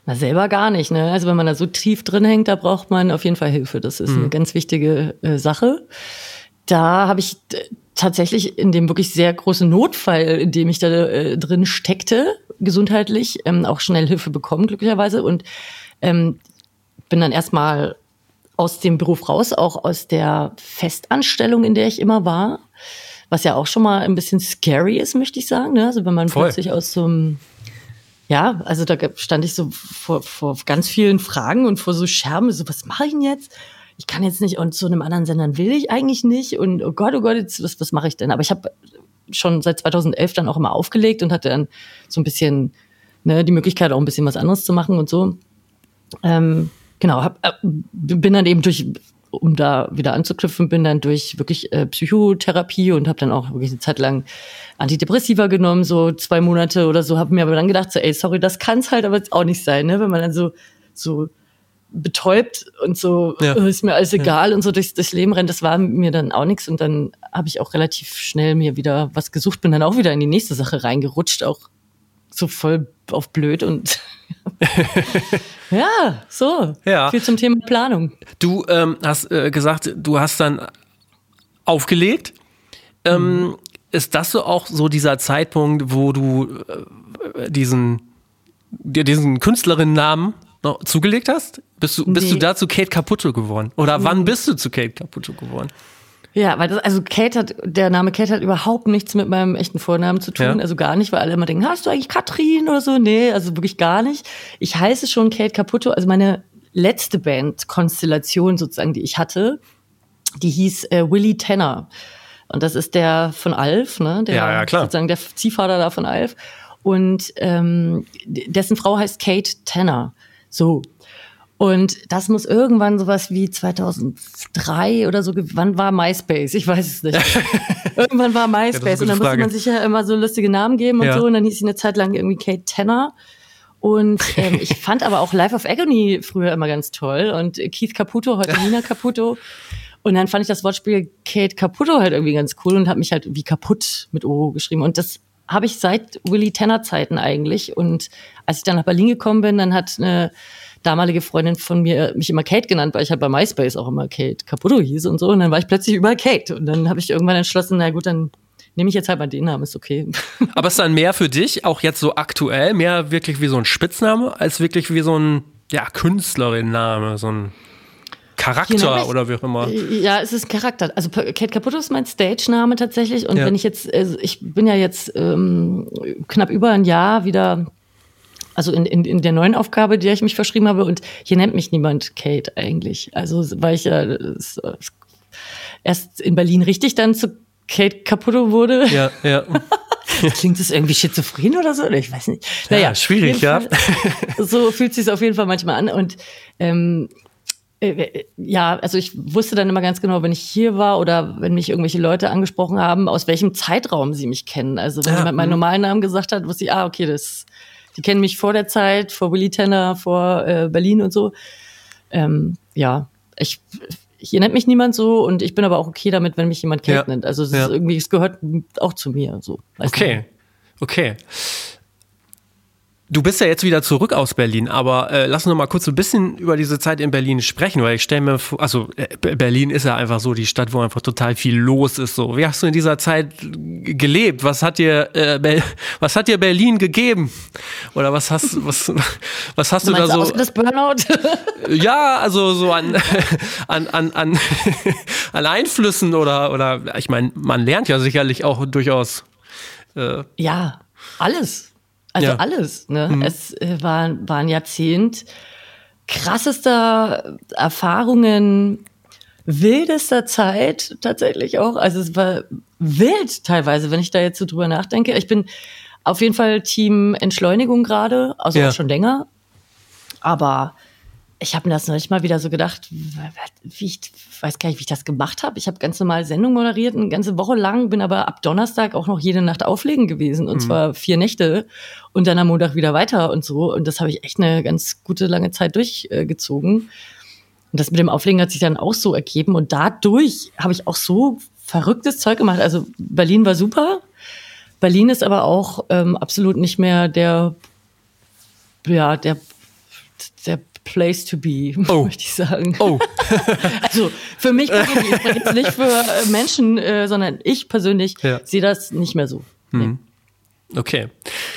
Na, selber gar nicht. Ne? Also wenn man da so tief drin hängt, da braucht man auf jeden Fall Hilfe. Das ist mhm. eine ganz wichtige äh, Sache. Da habe ich tatsächlich in dem wirklich sehr großen Notfall, in dem ich da äh, drin steckte, gesundheitlich, ähm, auch schnell Hilfe bekommen, glücklicherweise. Und ähm, bin dann erstmal aus dem Beruf raus, auch aus der Festanstellung, in der ich immer war. Was ja auch schon mal ein bisschen scary ist, möchte ich sagen. Ne? Also wenn man Voll. plötzlich aus so einem ja, also da stand ich so vor, vor ganz vielen Fragen und vor so Scherben, so was mache ich denn jetzt? Ich kann jetzt nicht und zu einem anderen Sendern will ich eigentlich nicht und oh Gott, oh Gott, jetzt, was, was mache ich denn? Aber ich habe schon seit 2011 dann auch immer aufgelegt und hatte dann so ein bisschen ne, die Möglichkeit auch ein bisschen was anderes zu machen und so. Ähm, genau, hab, äh, bin dann eben durch um da wieder anzuknüpfen, bin dann durch wirklich äh, Psychotherapie und habe dann auch wirklich eine Zeit lang Antidepressiva genommen, so zwei Monate oder so, habe mir aber dann gedacht, so, ey, sorry, das kann's halt aber jetzt auch nicht sein, ne? wenn man dann so, so betäubt und so, Ja. äh, ist mir alles egal und so durchs, durchs Leben rennt, das war mir dann auch nichts und dann habe ich auch relativ schnell mir wieder was gesucht, bin dann auch wieder in die nächste Sache reingerutscht, auch so voll auf blöd und ja, so. Ja. Viel zum Thema Planung. Du ähm, hast äh, gesagt, du hast dann aufgelegt. Ähm, Ist das so auch so dieser Zeitpunkt, wo du äh, diesen, diesen Künstlerinnennamen noch zugelegt hast? Bist du, bist du Nee. da zu Kate Caputo geworden? Oder wann bist du zu Kate Caputo geworden? Ja, weil das, also Kate hat, der Name Kate hat überhaupt nichts mit meinem echten Vornamen zu tun. Ja. Also gar nicht, weil alle immer denken, hast du eigentlich Katrin oder so? Nee, also wirklich gar nicht. Ich heiße schon Kate Caputo. Also meine letzte Band-Konstellation sozusagen, die ich hatte, die hieß äh, Willy Tanner. Und das ist der von Alf, ne? Der, Ja, ja, klar. Sozusagen der Ziehvater da von Alf. Und ähm, dessen Frau heißt Kate Tanner. So. Und das muss irgendwann sowas wie 2003 oder so, wann war MySpace? Ich weiß es nicht. irgendwann war MySpace gute und dann musste Frage. man sich ja immer so lustige Namen geben und Ja. so. Und dann hieß sie eine Zeit lang irgendwie Kate Tanner. Und ähm, ich fand aber auch Life of Agony früher immer ganz toll. Und Keith Caputo, heute Nina Caputo. Und dann fand ich das Wortspiel Kate Caputo halt irgendwie ganz cool und habe mich halt wie kaputt mit O geschrieben. Und das habe ich seit Willy Tanner Zeiten eigentlich. Und als ich dann nach Berlin gekommen bin, dann hat eine damalige Freundin von mir mich immer Kate genannt, weil ich halt bei MySpace auch immer Kate Caputo hieß und so. Und dann war ich plötzlich überall Kate. Und dann habe ich irgendwann entschlossen, na gut, dann nehme ich jetzt halt mal den Namen, ist okay. Aber ist dann mehr für dich, auch jetzt so aktuell, mehr wirklich wie so ein Spitzname, als wirklich wie so ein ja, Künstlerinnenname, so ein Charakter Genau, oder wie auch immer. Ja, es ist ein Charakter. Also Kate Caputo ist mein Stage-Name tatsächlich. Und Ja. wenn ich jetzt, also ich bin ja jetzt ähm, knapp über ein Jahr wieder, also in, in, in der neuen Aufgabe, der ich mich verschrieben habe. Und hier nennt mich niemand Kate eigentlich. Also weil ich ja erst in Berlin richtig dann zu Kate Caputo wurde. Ja, ja. Klingt das irgendwie schizophren oder so? Ich weiß nicht. Naja, schwierig, auf jeden ja. Fall, so fühlt sich auf jeden Fall manchmal an. Und ähm, äh, ja, also ich wusste dann immer ganz genau, wenn ich hier war oder wenn mich irgendwelche Leute angesprochen haben, aus welchem Zeitraum sie mich kennen. Also wenn Ja, jemand meinen mhm. normalen Namen gesagt hat, wusste ich, ah, okay, das, die kennen mich vor der Zeit, vor Willy Tanner, vor äh, Berlin und so. Ähm, ja, ich hier nennt mich niemand so und ich bin aber auch okay damit, wenn mich jemand Kate Ja. nennt. Also es Ja. ist irgendwie, es gehört auch zu mir. So. Okay, okay. Du bist ja jetzt wieder zurück aus Berlin, aber äh, lass uns noch mal kurz ein bisschen über diese Zeit in Berlin sprechen, weil ich stelle mir vor, also äh, Be- Berlin ist ja einfach so die Stadt, wo einfach total viel los ist. So, wie hast du in dieser Zeit gelebt? Was hat dir, äh, was hat dir Berlin gegeben? Oder was hast, was, was hast du, Du da so? das Burnout? Ja, also so an, an, an, an, an Einflüssen oder, oder ich meine, man lernt ja sicherlich auch durchaus. Äh, Ja, alles. Also Ja. Mhm. alles. Ne? Es äh, war, war ein Jahrzehnt krassester Erfahrungen, wildester Zeit tatsächlich auch. Also es war wild teilweise, wenn ich da jetzt so drüber nachdenke. Ich bin auf jeden Fall Team Entschleunigung gerade, also Ja. auch schon länger. Aber ich habe mir das neulich mal wieder so gedacht, wie ich weiß gar nicht, wie ich das gemacht habe. Ich habe ganz normal Sendung moderiert, eine ganze Woche lang, bin aber ab Donnerstag auch noch jede Nacht auflegen gewesen und zwar vier Nächte und dann am Montag wieder weiter und so. Und das habe ich echt eine ganz gute lange Zeit durchgezogen. Und das mit dem Auflegen hat sich dann auch so ergeben und dadurch habe ich auch so verrücktes Zeug gemacht. Also Berlin war super. Berlin ist aber auch ähm, absolut nicht mehr der, ja, der, der Place to be, Oh. möchte ich sagen. oh, Also für mich persönlich, ich spreche jetzt nicht für äh, Menschen, äh, sondern ich persönlich Ja. sehe das nicht mehr so. Nee. okay.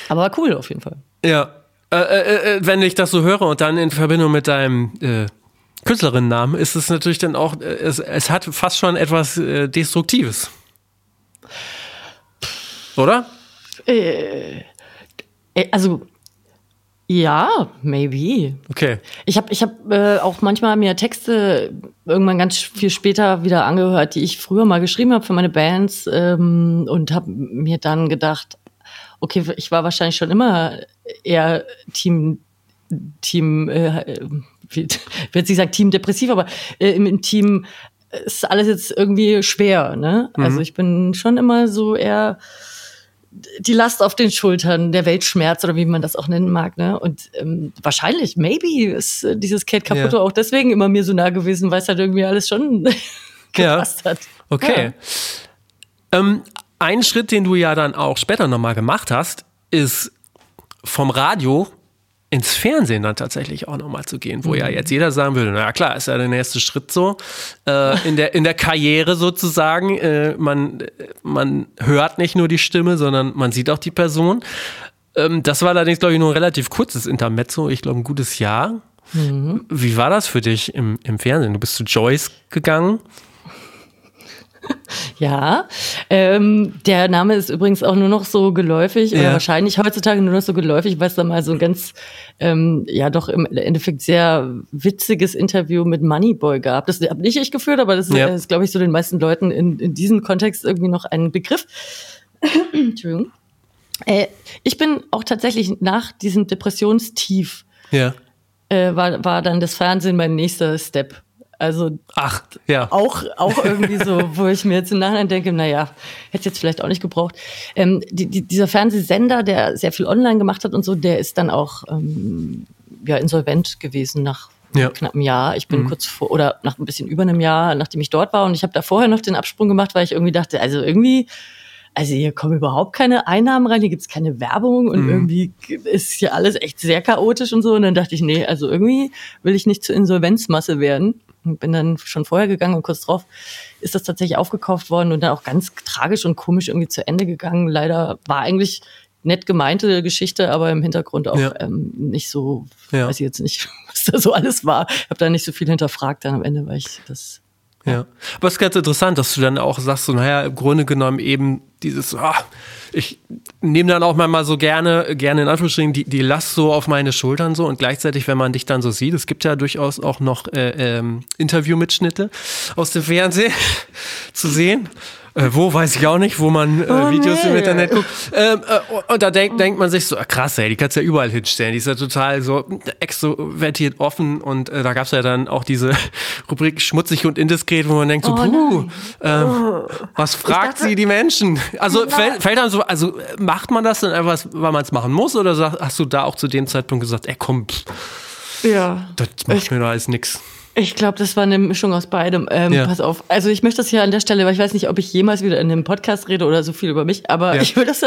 Aber war cool auf jeden Fall. Ja. Äh, äh, äh, wenn ich das so höre und dann in Verbindung mit deinem äh, Künstlerinnennamen ist es natürlich dann auch, äh, es, es hat fast schon etwas äh, Destruktives. Oder? Äh, also ja, maybe. Okay. Ich habe ich hab, äh, auch manchmal mir Texte irgendwann ganz viel später wieder angehört, die ich früher mal geschrieben habe für meine Bands ähm, und habe mir dann gedacht, okay, ich war wahrscheinlich schon immer eher Team Team, äh, wie, jetzt nicht sagen Team depressiv, aber äh, im, im Team ist alles jetzt irgendwie schwer. Ne? Also mhm. Also ich bin schon immer so eher die Last auf den Schultern, der Weltschmerz oder wie man das auch nennen mag. Ne? Und ähm, wahrscheinlich, maybe ist äh, dieses Kate Caputo ja. auch deswegen immer mir so nah gewesen, weil es halt irgendwie alles schon gepasst ja. hat. Okay. Ja. Ähm, ein Schritt, den du ja dann auch später nochmal gemacht hast, ist vom Radio ins Fernsehen dann tatsächlich auch nochmal zu gehen, wo mhm. ja jetzt jeder sagen würde, na klar, ist ja der nächste Schritt so äh, in, der, in der Karriere sozusagen. Äh, man, man hört nicht nur die Stimme, sondern man sieht auch die Person. Ähm, das war allerdings, glaube ich, nur ein relativ kurzes Intermezzo, ich glaube ein gutes Jahr. Mhm. Wie war das für dich im, im Fernsehen? Du bist zu Joyce gegangen. Ja, ähm, der Name ist übrigens auch nur noch so geläufig, ja. oder wahrscheinlich heutzutage nur noch so geläufig, weil es da mal so ein ganz, ähm, ja doch im Endeffekt sehr witziges Interview mit Moneyboy gab. Das habe nicht ich geführt, aber das ja. ist, glaube ich, so den meisten Leuten in, in diesem Kontext irgendwie noch ein Begriff. Entschuldigung. Äh, ich bin auch tatsächlich nach diesem Depressionstief, ja. äh, war, war dann das Fernsehen mein nächster Step. Also Ach, ja. auch, auch irgendwie so, wo ich mir jetzt im Nachhinein denke, naja, hätte jetzt vielleicht auch nicht gebraucht. Ähm, die, die, dieser Fernsehsender, der sehr viel online gemacht hat und so, der ist dann auch ähm, ja, insolvent gewesen nach ja. knapp einem Jahr. Ich bin mhm. kurz vor, oder nach ein bisschen über einem Jahr, nachdem ich dort war. Und ich habe da vorher noch den Absprung gemacht, weil ich irgendwie dachte, also irgendwie also hier kommen überhaupt keine Einnahmen rein, hier gibt's keine Werbung und mhm. irgendwie ist hier alles echt sehr chaotisch und so. Und dann dachte ich, nee, also irgendwie will ich nicht zur Insolvenzmasse werden bin dann schon vorher gegangen und kurz drauf ist das tatsächlich aufgekauft worden und dann auch ganz tragisch und komisch irgendwie zu Ende gegangen. Leider war eigentlich nett gemeinte Geschichte, aber im Hintergrund auch ja. ähm, nicht so, ja. weiß ich jetzt nicht, was da so alles war. Ich habe da nicht so viel hinterfragt dann am Ende, weil ich das ja. Aber es ist ganz interessant, dass du dann auch sagst, so, naja, im Grunde genommen eben dieses, ah, ich nehme dann auch mal so gerne, gerne in Anführungsstrichen die, die Last so auf meine Schultern so und gleichzeitig, wenn man dich dann so sieht, es gibt ja durchaus auch noch äh, ähm, Interviewmitschnitte aus dem Fernsehen zu sehen. Äh, wo weiß ich auch nicht, wo man äh, oh, Videos nee. im Internet guckt. Ähm, äh, und da denkt, denkt man sich so, ah, krass, ey, die kannst du ja überall hinstellen. Die ist ja total so extrovertiert offen und äh, da gab es ja dann auch diese Rubrik schmutzig und indiskret, wo man denkt so, oh, puh, ähm, oh. was fragt dachte, sie die Menschen? Also fällt, fällt dann so, also macht man das dann einfach, weil man es machen muss oder hast du da auch zu dem Zeitpunkt gesagt, ey komm, pff, ja. das macht ich, mir doch alles nix. Ich glaube, das war eine Mischung aus beidem. Ähm, ja. Pass auf. Also ich möchte das hier an der Stelle, weil ich weiß nicht, ob ich jemals wieder in einem Podcast rede oder so viel über mich, aber ja. ich will das,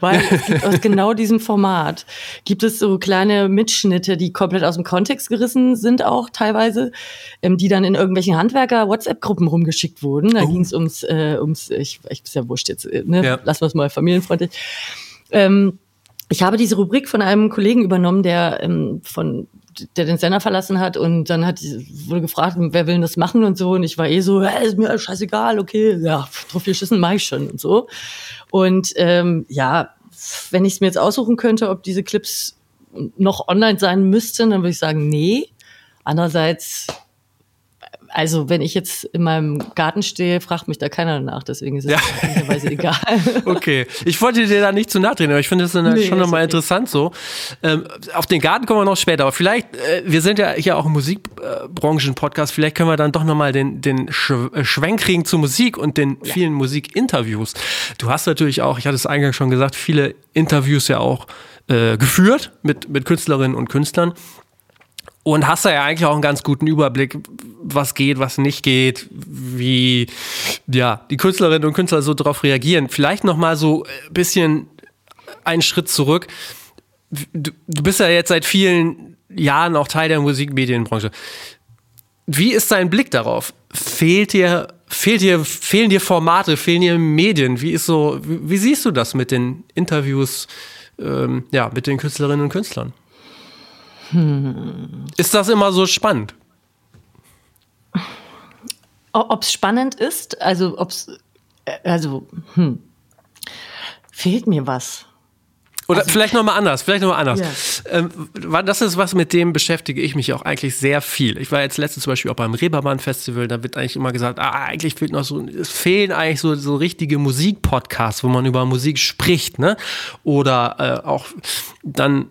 weil es gibt aus genau diesem Format gibt es so kleine Mitschnitte, die komplett aus dem Kontext gerissen sind auch teilweise, ähm, die dann in irgendwelchen Handwerker-WhatsApp-Gruppen rumgeschickt wurden. Da oh. ging es ums, äh, ums, ich, ich ist ja wurscht jetzt, ne? Ja. Lassen wir es mal familienfreundlich. Ähm, ich habe diese Rubrik von einem Kollegen übernommen, der ähm, von der den Sender verlassen hat und dann hat wurde gefragt, wer will das machen und so und ich war eh so, hey, ist mir scheißegal, okay, ja, drauf geschissen mache ich schon und so. Und ähm, ja, wenn ich es mir jetzt aussuchen könnte, ob diese Clips noch online sein müssten, dann würde ich sagen, nee. Andererseits also wenn ich jetzt in meinem Garten stehe, fragt mich da keiner danach, deswegen ist es ja. egal. Okay, ich wollte dir da nicht zu nahe aber ich finde das nee, schon nochmal okay. interessant so. Ähm, auf den Garten kommen wir noch später, aber vielleicht, äh, wir sind ja hier auch ein Musikbranchen-Podcast, vielleicht können wir dann doch nochmal den, den äh, Schwenk kriegen zu Musik und den ja. vielen Musikinterviews. Du hast natürlich auch, ich hatte es eingangs schon gesagt, viele Interviews ja auch äh, geführt mit, mit Künstlerinnen und Künstlern. Und hast da ja eigentlich auch einen ganz guten Überblick, was geht, was nicht geht, wie ja, die Künstlerinnen und Künstler so darauf reagieren. Vielleicht noch mal so ein bisschen einen Schritt zurück. Du, du bist ja jetzt seit vielen Jahren auch Teil der Musikmedienbranche. Wie ist dein Blick darauf? Fehlt dir, fehlt dir, fehlen dir Formate, fehlen dir Medien? Wie ist so, wie, wie siehst du das mit den Interviews, ähm, ja, mit den Künstlerinnen und Künstlern? Hm. Ist das immer so spannend? Ob es spannend ist, also ob es, äh, also, hm, fehlt mir was. Oder also, vielleicht nochmal anders, vielleicht nochmal anders. Ja. Ähm, das ist was, mit dem beschäftige ich mich auch eigentlich sehr viel. Ich war jetzt letztens zum Beispiel auch beim Reeperbahn Festival, da wird eigentlich immer gesagt, ah, eigentlich fehlt noch so, es fehlen eigentlich so, so richtige Musikpodcasts, wo man über Musik spricht, ne? Oder äh, auch dann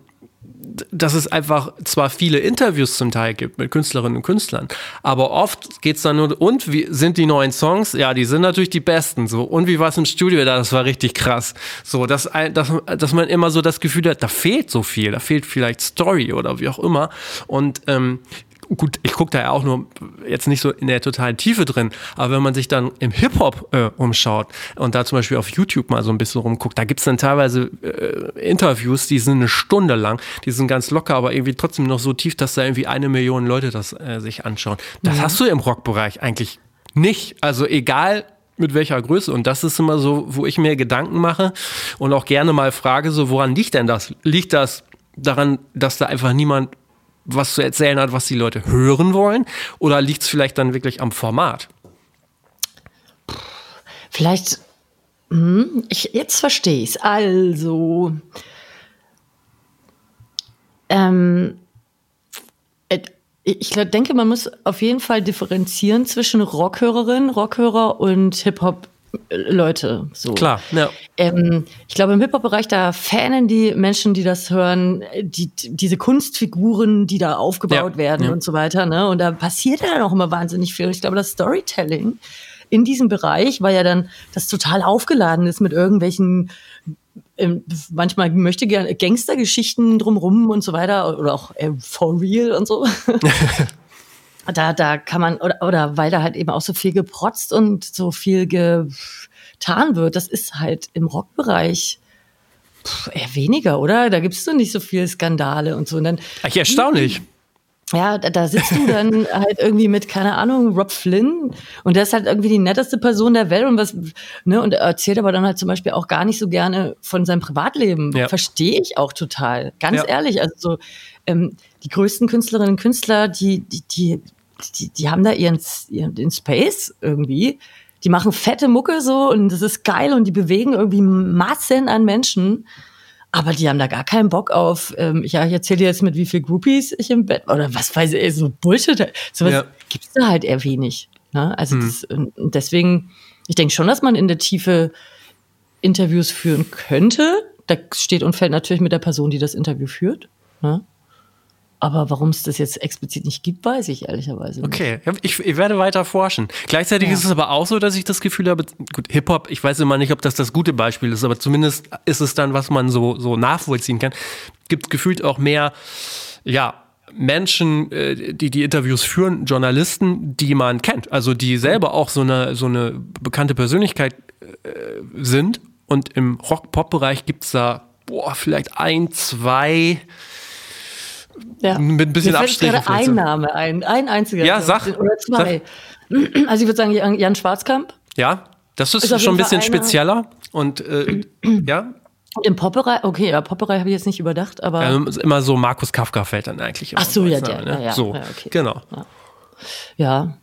dass es einfach zwar viele Interviews zum Teil gibt mit Künstlerinnen und Künstlern, aber oft geht es dann nur, und wie sind die neuen Songs? Ja, die sind natürlich die besten, so. Und wie war es im Studio da? Das war richtig krass. So, dass, dass, dass man immer so das Gefühl hat, da fehlt so viel, da fehlt vielleicht Story oder wie auch immer. Und ähm, gut, ich gucke da ja auch nur jetzt nicht so in der totalen Tiefe drin, aber wenn man sich dann im Hip-Hop äh, umschaut und da zum Beispiel auf YouTube mal so ein bisschen rumguckt, da gibt's dann teilweise äh, Interviews, die sind eine Stunde lang, die sind ganz locker, aber irgendwie trotzdem noch so tief, dass da irgendwie eine Million Leute das äh, sich anschauen. Das ja. hast du im Rockbereich eigentlich nicht. Also egal, mit welcher Größe. Und das ist immer so, wo ich mir Gedanken mache und auch gerne mal frage, so woran liegt denn das? Liegt das daran, dass da einfach niemand was zu erzählen hat, was die Leute hören wollen? Oder liegt es vielleicht dann wirklich am Format? Vielleicht, hm, ich, jetzt verstehe ich es. Also, ähm, ich denke, man muss auf jeden Fall differenzieren zwischen Rockhörerin, Rockhörer und Hip-Hop Leute. So. Klar, ja. Ähm, ich glaube, im Hip-Hop-Bereich, da fanen die Menschen, die das hören, die, diese Kunstfiguren, die da aufgebaut ja, werden ja. und so weiter. Ne? Und da passiert ja dann auch immer wahnsinnig viel. Ich glaube, das Storytelling in diesem Bereich, weil ja dann das total aufgeladen ist mit irgendwelchen ähm, manchmal möchte gerne Gangstergeschichten drumrum und so weiter oder auch äh, for real und so. da, da kann man, oder, oder weil da halt eben auch so viel geprotzt und so viel getan wird, das ist halt im Rockbereich eher weniger, oder? Da gibt's so nicht so viele Skandale und so. Und dann, Ach, erstaunlich. Ja, da, sitzt du dann halt irgendwie mit, keine Ahnung, Rob Flynn und der ist halt irgendwie die netteste Person der Welt und was, ne, und erzählt aber dann halt zum Beispiel auch gar nicht so gerne von seinem Privatleben. Ja. Verstehe ich auch total. Ganz ja. ehrlich. Also so, ähm, die größten Künstlerinnen und Künstler, die, die, die, die, die haben da ihren, ihren Space irgendwie. Die machen fette Mucke so und das ist geil und die bewegen irgendwie Massen an Menschen. Aber die haben da gar keinen Bock auf, ähm, ja, ich erzähle dir jetzt mit wie viel Groupies ich im Bett, oder was weiß ich, so Bullshit. Sowas ja. gibt's da halt eher wenig. Ne? Also hm. das, deswegen, ich denke schon, dass man in der Tiefe Interviews führen könnte. Da steht und fällt natürlich mit der Person, die das Interview führt. Ne? Aber warum es das jetzt explizit nicht gibt, weiß ich ehrlicherweise nicht. Okay, ich, ich werde weiter forschen. Gleichzeitig ja. ist es aber auch so, dass ich das Gefühl habe, gut, Hip-Hop, ich weiß immer nicht, ob das das gute Beispiel ist, aber zumindest ist es dann, was man so, so nachvollziehen kann. Gibt gefühlt auch mehr, ja, Menschen, äh, die die Interviews führen, Journalisten, die man kennt, also die selber auch so eine, so eine bekannte Persönlichkeit äh, sind. Und im Rock-Pop-Bereich gibt es da, boah, vielleicht ein, zwei ja. Mit ein bisschen Abstrichen. gerade ein Name ein, ein einziger. Ja, sag. Oder zwei. Sag. Also ich würde sagen Jan Schwarzkamp. Ja, das ist, ist schon ein bisschen spezieller. Und äh, ja. Und im Popperei, okay, ja, Popperei habe ich jetzt nicht überdacht, aber. Ja, immer so Markus Kafka fällt dann eigentlich Ach so, ja, der, ne? ja, ja, So, ja, okay. genau. Ja. ja.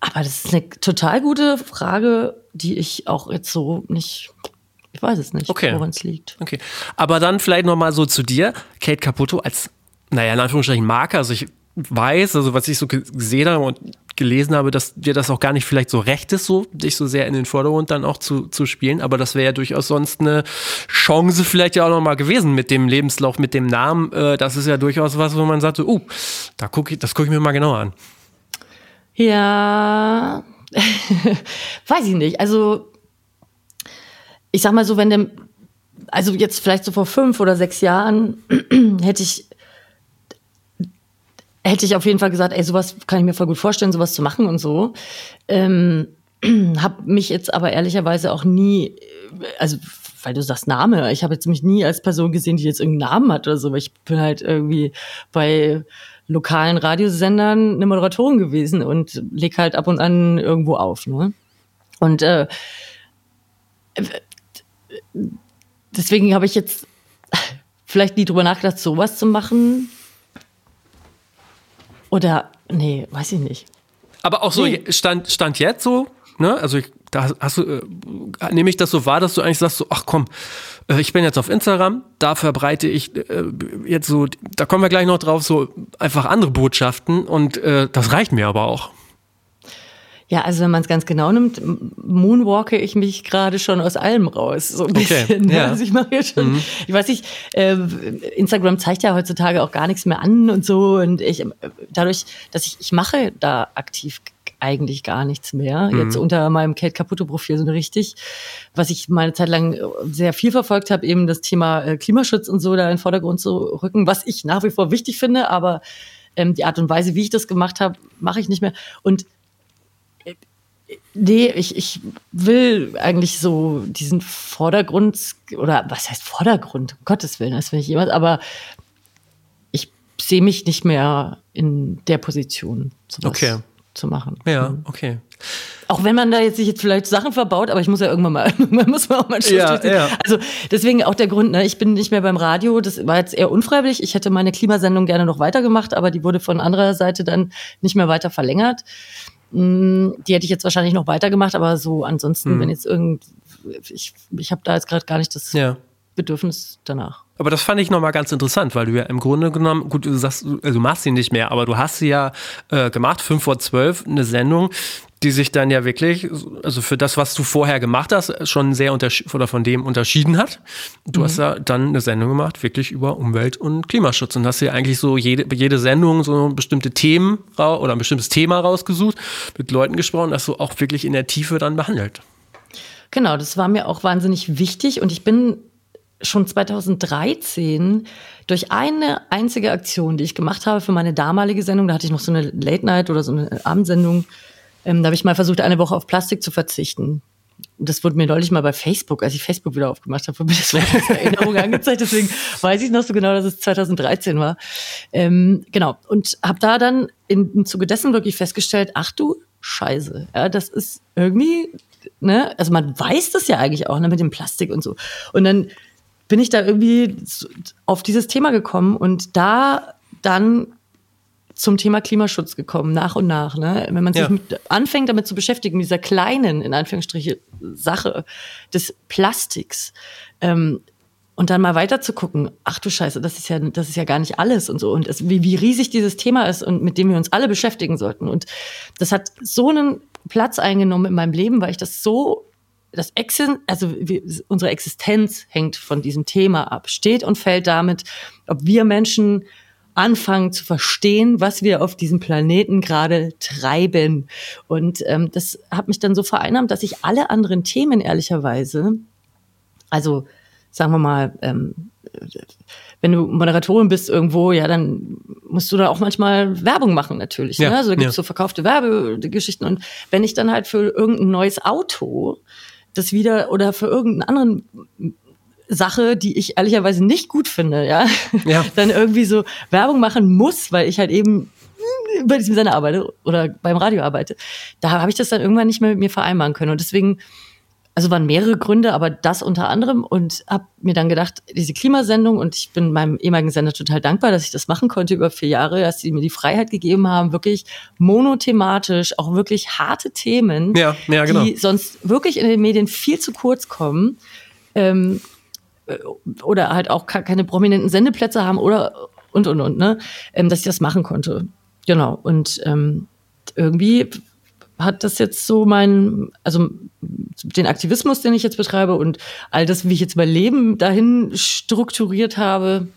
Aber das ist eine total gute Frage, die ich auch jetzt so nicht ich weiß es nicht, okay. woran es liegt. Okay. Aber dann vielleicht nochmal so zu dir, Kate Caputo, als, naja, in Anführungsstrichen Marke. Also ich weiß, also was ich so gesehen habe und gelesen habe, dass dir das auch gar nicht vielleicht so recht ist, so dich so sehr in den Vordergrund dann auch zu, zu spielen. Aber das wäre ja durchaus sonst eine Chance vielleicht ja auch nochmal gewesen mit dem Lebenslauf, mit dem Namen. Äh, das ist ja durchaus was, wo man sagt, so, uh, da guck ich, das gucke ich mir mal genauer an. Ja, weiß ich nicht. Also ich sag mal so, wenn der, also jetzt vielleicht so vor fünf oder sechs Jahren hätte ich, hätte ich auf jeden Fall gesagt, ey, sowas kann ich mir voll gut vorstellen, sowas zu machen und so. Ähm, hab mich jetzt aber ehrlicherweise auch nie, also weil du sagst Name, ich habe jetzt mich nie als Person gesehen, die jetzt irgendeinen Namen hat oder so, weil ich bin halt irgendwie bei lokalen Radiosendern eine Moderatorin gewesen und leg halt ab und an irgendwo auf. Ne? Und äh, deswegen habe ich jetzt vielleicht nie drüber nachgedacht, sowas zu machen. Oder, nee, weiß ich nicht. Aber auch so, Nee. stand, stand jetzt so, ne? Also ich, da hast du, äh, nehme ich das so wahr, dass du eigentlich sagst so, ach komm, äh, ich bin jetzt auf Instagram, da verbreite ich äh, jetzt so, da kommen wir gleich noch drauf, so einfach andere Botschaften und äh, das reicht mir aber auch. Ja, also wenn man es ganz genau nimmt, moonwalke ich mich gerade schon aus allem raus. So ein Okay, bisschen. ne? ja. Also ich mache ja schon, ich weiß nicht, äh, Instagram zeigt ja heutzutage auch gar nichts mehr an und so. Und ich äh, dadurch, dass ich, ich mache da aktiv eigentlich gar nichts mehr. Jetzt unter meinem Kate Caputo-Profil so richtig. Was ich mal eine Zeit lang sehr viel verfolgt habe, eben das Thema äh, Klimaschutz und so da in den Vordergrund zu rücken, was ich nach wie vor wichtig finde, aber ähm, die Art und Weise, wie ich das gemacht habe, mache ich nicht mehr. Und Nee, ich, ich will eigentlich so diesen Vordergrund, oder was heißt Vordergrund? Um Gottes Willen, das will ich jemand, aber ich sehe mich nicht mehr in der Position, Okay. zu machen. Ja, okay. Auch wenn man da jetzt sich jetzt vielleicht Sachen verbaut, aber ich muss ja irgendwann mal, man muss man auch mal Ja, ja. Also deswegen auch der Grund, ne, ich bin nicht mehr beim Radio, das war jetzt eher unfreiwillig. Ich hätte meine Klimasendung gerne noch weitergemacht, aber die wurde von anderer Seite dann nicht mehr weiter verlängert. Mm, Die hätte ich jetzt wahrscheinlich noch weitergemacht, aber so ansonsten, wenn jetzt irgend, ich, ich habe da jetzt gerade gar nicht das Hm. Ja. Bedürfnis danach. Aber das fand ich nochmal ganz interessant, weil du ja im Grunde genommen, gut, du sagst, du machst sie nicht mehr, aber du hast sie ja äh, gemacht, 5 vor 12, eine Sendung, die sich dann ja wirklich, also für das, was du vorher gemacht hast, schon sehr oder von dem unterschieden hat. Du hast ja dann eine Sendung gemacht, wirklich über Umwelt- und Klimaschutz und hast dir eigentlich so jede, jede Sendung so bestimmte Themen oder ein bestimmtes Thema rausgesucht, mit Leuten gesprochen, das so auch wirklich in der Tiefe dann behandelt. Genau, das war mir auch wahnsinnig wichtig und ich bin schon 2013 durch eine einzige Aktion, die ich gemacht habe für meine damalige Sendung, da hatte ich noch so eine Late Night oder so eine Abendsendung, ähm, da habe ich mal versucht, eine Woche auf Plastik zu verzichten. Das wurde mir neulich mal bei Facebook, als ich Facebook wieder aufgemacht habe, wurde mir das als Erinnerung angezeigt. Deswegen weiß ich noch so genau, dass es 2013 war. Ähm, genau. Und habe da dann in, im Zuge dessen wirklich festgestellt, ach du Scheiße, ja, das ist irgendwie, ne, also man weiß das ja eigentlich auch, ne, mit dem Plastik und so. Und dann bin ich da irgendwie auf dieses Thema gekommen und da dann zum Thema Klimaschutz gekommen, nach und nach. Ne? Wenn man sich Ja. mit, anfängt, damit zu beschäftigen, mit dieser kleinen, in Anführungsstriche, Sache des Plastiks, ähm, und dann mal weiter zu gucken, ach du Scheiße, das ist ja, das ist ja gar nicht alles und so. Und es, wie, wie riesig dieses Thema ist und mit dem wir uns alle beschäftigen sollten. Und das hat so einen Platz eingenommen in meinem Leben, weil ich das so, das Exen, also wir, unsere Existenz hängt von diesem Thema ab, steht und fällt damit, ob wir Menschen anfangen zu verstehen, was wir auf diesem Planeten gerade treiben. Und ähm, das hat mich dann so vereinnahmt, dass ich alle anderen Themen ehrlicherweise, also sagen wir mal, ähm, wenn du Moderatorin bist irgendwo, ja, dann musst du da auch manchmal Werbung machen natürlich. Ja, ne? Also da gibt's ja. so verkaufte Werbegeschichten. Und wenn ich dann halt für irgendein neues Auto das wieder oder für irgendeinen anderen Sache, die ich ehrlicherweise nicht gut finde, ja, Ja. dann irgendwie so Werbung machen muss, weil ich halt eben bei diesem Sender arbeite oder beim Radio arbeite, da habe ich das dann irgendwann nicht mehr mit mir vereinbaren können. Und deswegen, also waren mehrere Gründe, aber das unter anderem und habe mir dann gedacht, diese Klimasendung und ich bin meinem ehemaligen Sender total dankbar, dass ich das machen konnte über vier Jahre, dass sie mir die Freiheit gegeben haben, wirklich monothematisch, auch wirklich harte Themen, Ja, ja, genau. die sonst wirklich in den Medien viel zu kurz kommen, ähm, äh, oder halt auch keine prominenten Sendeplätze haben oder und und und, ne, ähm, dass ich das machen konnte. Genau. Und ähm, irgendwie hat das jetzt so mein, also den Aktivismus, den ich jetzt betreibe und all das, wie ich jetzt mein Leben dahin strukturiert habe,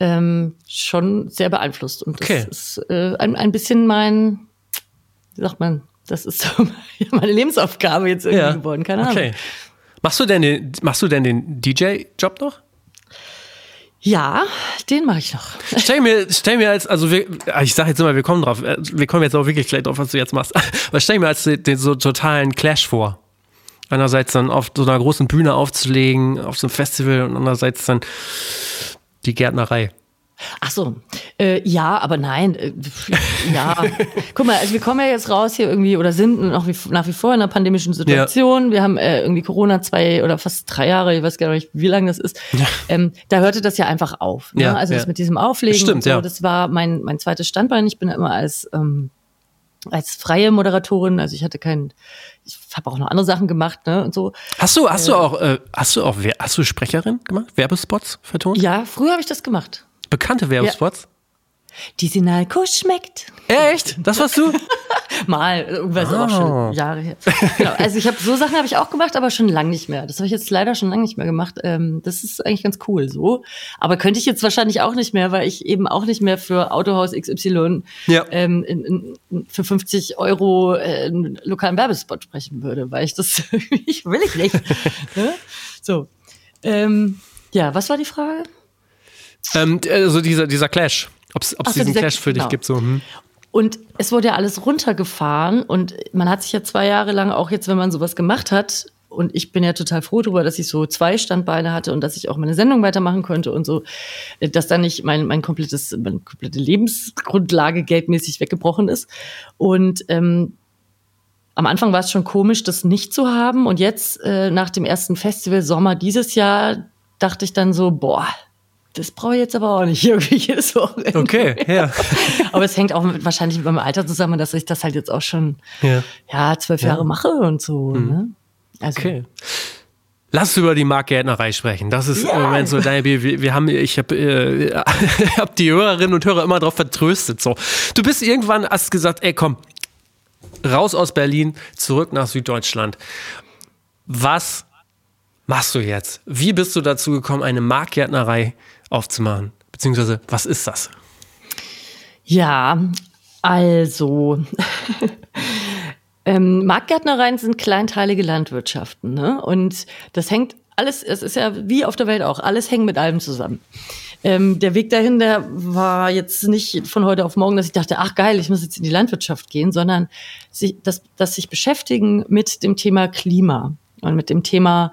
ähm, schon sehr beeinflusst. Und Okay. das ist äh, ein, ein bisschen mein, wie sagt man, das ist so meine Lebensaufgabe jetzt irgendwie geworden, keine Ahnung. Okay. Machst du denn den, machst du denn den DJ-Job noch? Ja, den mache ich noch. Stell mir, stell mir als, also wir, ich sag jetzt immer, wir kommen drauf, äh, wir kommen jetzt auch wirklich gleich drauf, was du jetzt machst. Aber stell mir als den, den so totalen Clash vor. Einerseits dann auf so einer großen Bühne aufzulegen, auf so einem Festival und andererseits dann die Gärtnerei. Ach so, äh, ja, aber nein, äh, ja. Guck mal, also wir kommen ja jetzt raus hier irgendwie oder sind noch wie, nach wie vor in einer pandemischen Situation. Wir haben äh, irgendwie Corona zwei oder fast drei Jahre, ich weiß gar nicht, wie lange das ist. Ähm, da hörte das ja einfach auf. Ne? Ja, also ja. das mit diesem Auflegen Stimmt, so, ja. das war mein, mein zweites Standbein. Ich bin ja immer als ähm, als freie Moderatorin. Also ich hatte keinen, ich habe auch noch andere Sachen gemacht, ne? Und so. Hast du, hast äh, du auch, äh, hast du auch, hast du Sprecherin gemacht? Werbespots vertont? Ja, früher habe ich das gemacht. Bekannte Werbespots? Ja. Die Sinalco schmeckt. Echt? Das warst du? Mal, irgendwas oh. auch schon ah. Jahre her. Genau, also ich habe so Sachen habe ich auch gemacht, aber schon lange nicht mehr. Das habe ich jetzt leider schon lange nicht mehr gemacht. Ähm, das ist eigentlich ganz cool so. Aber könnte ich jetzt wahrscheinlich auch nicht mehr, weil ich eben auch nicht mehr für Autohaus XY ja. ähm, in, in, für 50 Euro äh, einen lokalen Werbespot sprechen würde, weil ich das ich will ich nicht. ne? So. Ähm, ja, was war die Frage? Ähm, also dieser, dieser Clash. Ob es so, diesen Clash für genau. dich gibt. So. Hm. Und es wurde ja alles runtergefahren und man hat sich ja zwei Jahre lang auch jetzt, wenn man sowas gemacht hat, und ich bin ja total froh darüber, dass ich so zwei Standbeine hatte und dass ich auch meine Sendung weitermachen konnte und so, dass da nicht mein, mein komplettes, meine komplette Lebensgrundlage geldmäßig weggebrochen ist. Und ähm, am Anfang war es schon komisch, das nicht zu haben. Und jetzt, äh, nach dem ersten Festival Sommer dieses Jahr, dachte ich dann so, boah, das brauche ich jetzt aber auch nicht irgendwie jedes Wochenende. Okay, ja. aber es hängt auch mit, wahrscheinlich mit meinem Alter zusammen, dass ich das halt jetzt auch schon ja, ja zwölf ja. Jahre mache und so. Mhm. Ne? Also. Okay. Lass über die Marktgärtnerei sprechen. Das ist ja. im Moment so dein wir, wir haben ich habe äh, hab die Hörerinnen und Hörer immer darauf vertröstet so. Du bist irgendwann hast gesagt, ey komm, raus aus Berlin, zurück nach Süddeutschland. Was machst du jetzt? Wie bist du dazu gekommen, eine Marktgärtnerei aufzumachen? Beziehungsweise, was ist das? Ja, also. ähm, Marktgärtnereien sind kleinteilige Landwirtschaften. Ne? Und das hängt alles, es ist ja wie auf der Welt auch, alles hängt mit allem zusammen. Ähm, der Weg dahin, der war jetzt nicht von heute auf morgen, dass ich dachte, ach geil, ich muss jetzt in die Landwirtschaft gehen, sondern sich, das, das sich beschäftigen mit dem Thema Klima und mit dem Thema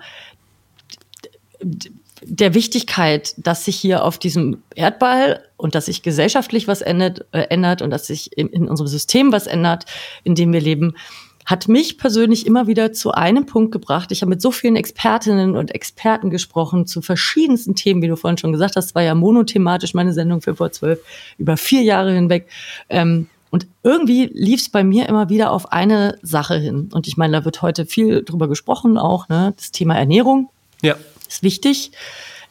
der Wichtigkeit, dass sich hier auf diesem Erdball und dass sich gesellschaftlich was ändert, äh, ändert und dass sich in, in unserem System was ändert, in dem wir leben, hat mich persönlich immer wieder zu einem Punkt gebracht. Ich habe mit so vielen Expertinnen und Experten gesprochen zu verschiedensten Themen, wie du vorhin schon gesagt hast, war ja monothematisch meine Sendung für vor zwölf über vier Jahre hinweg. Ähm, und irgendwie lief es bei mir immer wieder auf eine Sache hin. Und ich meine, da wird heute viel drüber gesprochen, auch ne, das Thema Ernährung. Ja ist wichtig.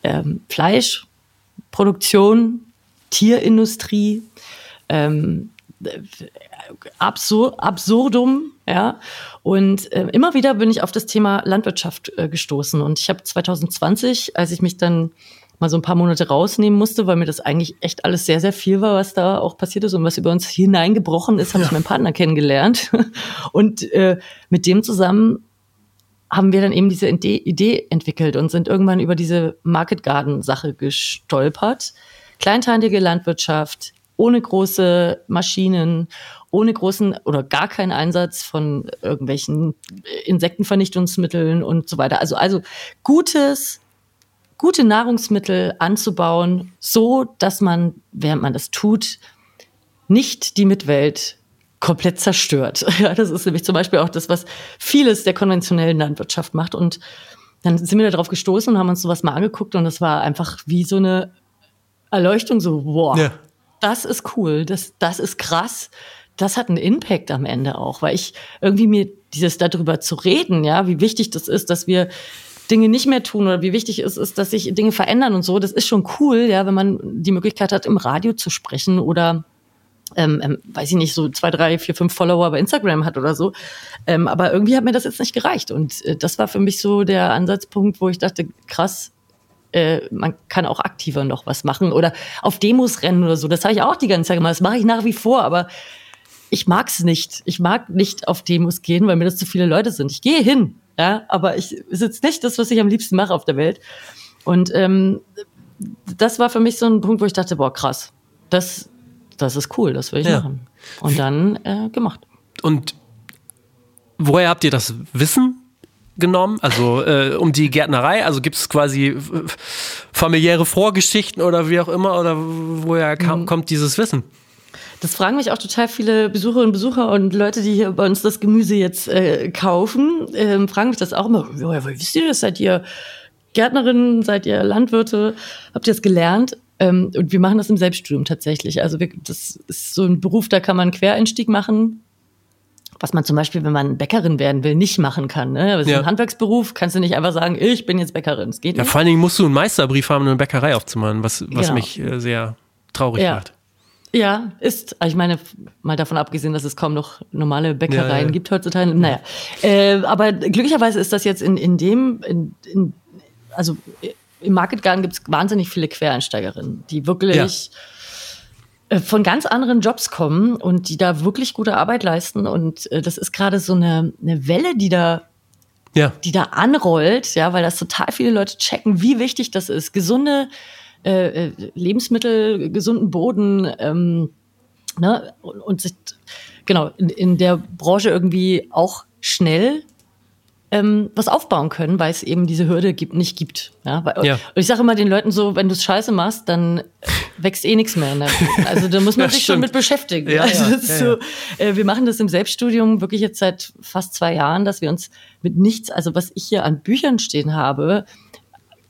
Ähm, Fleischproduktion, Tierindustrie, ähm, absur absurdum, ja. Und äh, immer wieder bin ich auf das Thema Landwirtschaft äh, gestoßen. Und ich habe 2020, als ich mich dann mal so ein paar Monate rausnehmen musste, weil mir das eigentlich echt alles sehr, sehr viel war, was da auch passiert ist und was über uns hineingebrochen ist, habe ja. ich meinen Partner kennengelernt. Und äh, mit dem zusammen haben wir dann eben diese Idee entwickelt und sind irgendwann über diese Market Garden Sache gestolpert. Kleinteilige Landwirtschaft, ohne große Maschinen, ohne großen oder gar keinen Einsatz von irgendwelchen Insektenvernichtungsmitteln und so weiter. Also, also gutes, gute Nahrungsmittel anzubauen, so dass man, während man das tut, nicht die Mitwelt komplett zerstört. Ja, das ist nämlich zum Beispiel auch das, was vieles der konventionellen Landwirtschaft macht. Und dann sind wir darauf gestoßen und haben uns sowas mal angeguckt und das war einfach wie so eine Erleuchtung, so, wow, ja. das ist cool, das, das ist krass. Das hat einen Impact am Ende auch, weil ich irgendwie mir dieses darüber zu reden, ja, wie wichtig das ist, dass wir Dinge nicht mehr tun oder wie wichtig es ist, dass sich Dinge verändern und so, das ist schon cool, ja, wenn man die Möglichkeit hat, im Radio zu sprechen oder ähm, ähm, weiß ich nicht, so zwei, drei, vier, fünf Follower bei Instagram hat oder so. Ähm, aber irgendwie hat mir das jetzt nicht gereicht. Und äh, das war für mich so der Ansatzpunkt, wo ich dachte, krass, äh, man kann auch aktiver noch was machen oder auf Demos rennen oder so. Das habe ich auch die ganze Zeit gemacht. Das mache ich nach wie vor, aber ich mag es nicht. Ich mag nicht auf Demos gehen, weil mir das zu viele Leute sind. Ich gehe hin, ja, aber ich ist nicht das, was ich am liebsten mache auf der Welt. Und ähm, das war für mich so ein Punkt, wo ich dachte, boah, krass, das das ist cool, das will ich ja. machen. Und dann äh, gemacht. Und woher habt ihr das Wissen genommen? Also äh, um die Gärtnerei? Also gibt es quasi familiäre Vorgeschichten oder wie auch immer? Oder woher kam, mhm. kommt dieses Wissen? Das fragen mich auch total viele Besucherinnen und Besucher und Leute, die hier bei uns das Gemüse jetzt äh, kaufen, äh, fragen mich das auch immer. Woher wisst ihr das? Seid ihr Gärtnerinnen? Seid ihr Landwirte? Habt ihr das gelernt? Ähm, und wir machen das im Selbststudium tatsächlich. Also wir, das ist so ein Beruf, da kann man einen Quereinstieg machen. was man zum Beispiel, wenn man Bäckerin werden will, nicht machen kann. Ne? Das ist Ja. ein Handwerksberuf, kannst du nicht einfach sagen, ich bin jetzt Bäckerin. Das geht Ja, nicht. vor allen Dingen musst du einen Meisterbrief haben, um eine Bäckerei aufzumachen, was, was Genau. mich äh, sehr traurig Ja. macht. Ja, ist. Ich meine, mal davon abgesehen, dass es kaum noch normale Bäckereien Ja, ja. gibt heutzutage. Naja, äh, aber glücklicherweise ist das jetzt in, in dem, in, in, also im Market Garden gibt es wahnsinnig viele Quereinsteigerinnen, die wirklich äh, von ganz anderen Jobs kommen und die da wirklich gute Arbeit leisten. Und äh, das ist gerade so eine, eine Welle, die da Ja. die da anrollt, ja, weil das total viele Leute checken, wie wichtig das ist. Gesunde äh, äh, Lebensmittel, gesunden Boden, ähm, ne, und, und sich, genau, in, in der Branche irgendwie auch schnell ähm, was aufbauen können, weil es eben diese Hürde gibt, nicht gibt. Ja, weil, Ja. Und ich sage immer den Leuten so, wenn du es scheiße machst, dann wächst eh nichts mehr. In der also da muss man sich schon stimmt. mit beschäftigen. Ja, also ja, so, äh, wir machen das im Selbststudium wirklich jetzt seit fast zwei Jahren, dass wir uns mit nichts, also was ich hier an Büchern stehen habe,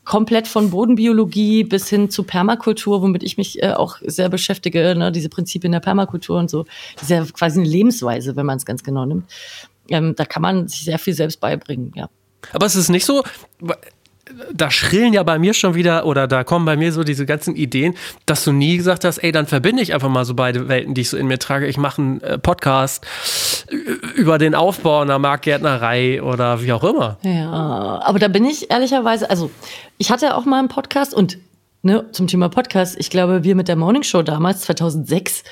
komplett von Bodenbiologie bis hin zu Permakultur, womit ich mich äh, auch sehr beschäftige, ne, diese Prinzipien der Permakultur und so. Das ist ja quasi eine Lebensweise, wenn man es ganz genau nimmt. Ähm, da kann man sich sehr viel selbst beibringen, ja. Aber es ist nicht so, da schrillen ja bei mir schon wieder oder da kommen bei mir so diese ganzen Ideen, dass du nie gesagt hast, ey, dann verbinde ich einfach mal so beide Welten, die ich so in mir trage. Ich mache einen äh, Podcast über den Aufbau einer Marktgärtnerei oder wie auch immer. Ja, aber da bin ich ehrlicherweise, also ich hatte auch mal einen Podcast und ne, zum Thema Podcast, ich glaube, wir mit der Morning Show damals, 2006,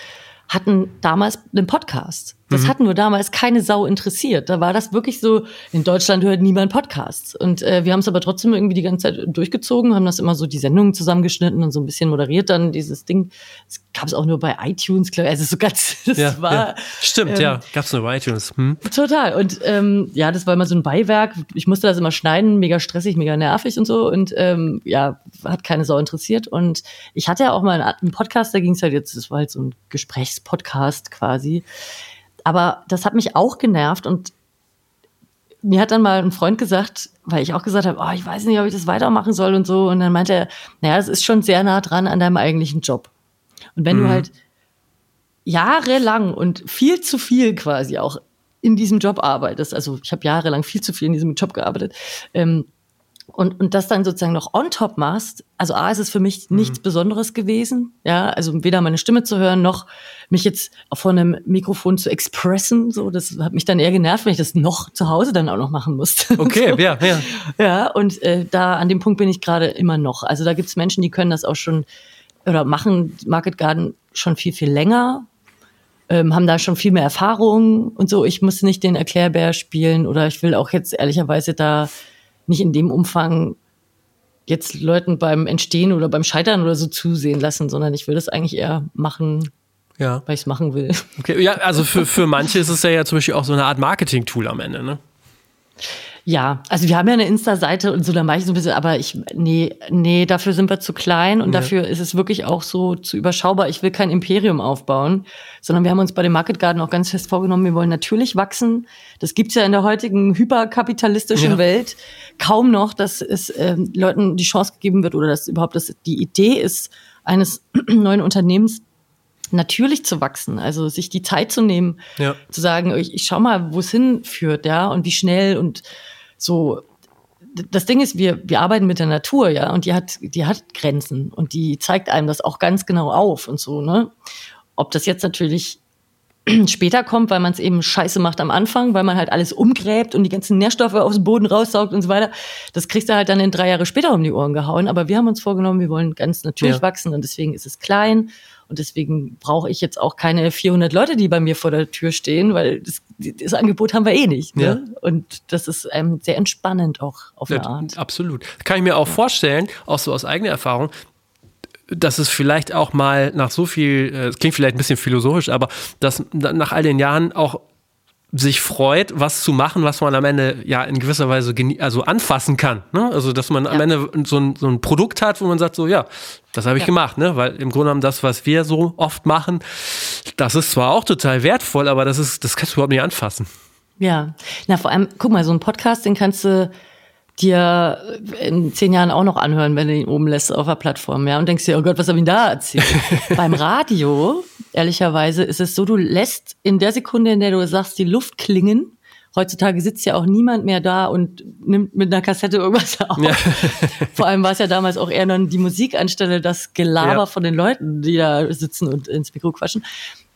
hatten damals einen Podcast. Das hat nur damals keine Sau interessiert. Da war das wirklich so, in Deutschland hört niemand Podcasts. Und äh, wir haben es aber trotzdem irgendwie die ganze Zeit durchgezogen, haben das immer so die Sendungen zusammengeschnitten und so ein bisschen moderiert dann dieses Ding. Das gab es auch nur bei iTunes, glaube ich. Also so ganz, das Ja, war... ja. Stimmt, ähm, ja. Gab's nur bei iTunes. Hm? Total. Und ähm, ja, das war immer so ein Beiwerk. Ich musste das immer schneiden, mega stressig, mega nervig und so. Und ähm, ja, hat keine Sau interessiert. Und ich hatte ja auch mal einen, einen Podcast, da ging es halt jetzt, das war halt so ein Gesprächspodcast quasi. Aber das hat mich auch genervt und mir hat dann mal ein Freund gesagt, weil ich auch gesagt habe, oh, ich weiß nicht, ob ich das weitermachen soll und so. Und dann meinte er, naja, das ist schon sehr nah dran an deinem eigentlichen Job. Und wenn du halt jahrelang und viel zu viel quasi auch in diesem Job arbeitest, also ich habe jahrelang viel zu viel in diesem Job gearbeitet, ähm, und, und das dann sozusagen noch on top machst, also A, ist es für mich nichts Besonderes gewesen, ja, also weder meine Stimme zu hören, noch mich jetzt vor einem Mikrofon zu expressen, so, das hat mich dann eher genervt, wenn ich das noch zu Hause dann auch noch machen musste. Okay, so. ja, ja. Ja, und äh, da an dem Punkt bin ich gerade immer noch. Also da gibt's Menschen, die können das auch schon oder machen Market Garden schon viel, viel länger, ähm, haben da schon viel mehr Erfahrung und so. Ich muss nicht den Erklärbär spielen oder ich will auch jetzt ehrlicherweise da nicht in dem Umfang jetzt Leuten beim Entstehen oder beim Scheitern oder so zusehen lassen, sondern ich will das eigentlich eher machen, ja. weil ich es machen will. Okay. Ja, also für, für manche ist es ja, ja zum Beispiel auch so eine Art Marketing-Tool am Ende, ne? Ja, also wir haben ja eine Insta-Seite und so, da mache ich so ein bisschen, aber ich, nee, nee, dafür sind wir zu klein und Ja. dafür ist es wirklich auch so zu überschaubar. Ich will kein Imperium aufbauen, sondern wir haben uns bei dem Market Garden auch ganz fest vorgenommen, wir wollen natürlich wachsen. Das gibt's ja in der heutigen hyperkapitalistischen Ja. Welt kaum noch, dass es ähm, Leuten die Chance gegeben wird oder dass überhaupt das die Idee ist eines neuen Unternehmens natürlich zu wachsen, also sich die Zeit zu nehmen, Ja. zu sagen, ich, ich schau mal, wo es hinführt, ja, und wie schnell und so. Das Ding ist, wir, wir arbeiten mit der Natur, ja, und die hat, die hat Grenzen und die zeigt einem das auch ganz genau auf und so, ne? Ob das jetzt natürlich später kommt, weil man es eben scheiße macht am Anfang, weil man halt alles umgräbt und die ganzen Nährstoffe aus dem Boden raussaugt und so weiter. Das kriegst du halt dann in drei Jahre später um die Ohren gehauen. Aber wir haben uns vorgenommen, wir wollen ganz natürlich Ja. wachsen und deswegen ist es klein und deswegen brauche ich jetzt auch keine 400 Leute, die bei mir vor der Tür stehen, weil das, das Angebot haben wir eh nicht. Ne? Und das ist ähm, sehr entspannend auch auf eine Ja, Art. Absolut. Kann ich mir auch vorstellen, auch so aus eigener Erfahrung, dass es vielleicht auch mal nach so viel, äh, es klingt vielleicht ein bisschen philosophisch, aber dass nach all den Jahren auch sich freut, was zu machen, was man am Ende ja in gewisser Weise also anfassen kann. Ne? Also dass man am Ja. Ende so ein, so ein Produkt hat, wo man sagt, so ja, das habe ich Ja. gemacht, ne? Weil im Grunde genommen das, was wir so oft machen, das ist zwar auch total wertvoll, aber das ist, das kannst du überhaupt nicht anfassen. Ja, na vor allem, guck mal, so ein Podcast, den kannst du dir in zehn Jahren auch noch anhören, wenn du ihn oben lässt auf der Plattform, ja, und denkst dir, oh Gott, was habe ich da erzählt? Beim Radio ehrlicherweise ist es so, du lässt in der Sekunde, in der du sagst, die Luft klingen, Heutzutage sitzt ja auch niemand mehr da und nimmt mit einer Kassette irgendwas auf. Ja. Vor allem war es ja damals auch eher dann die Musik anstelle das Gelaber ja. von den Leuten, die da sitzen und ins Mikro quatschen.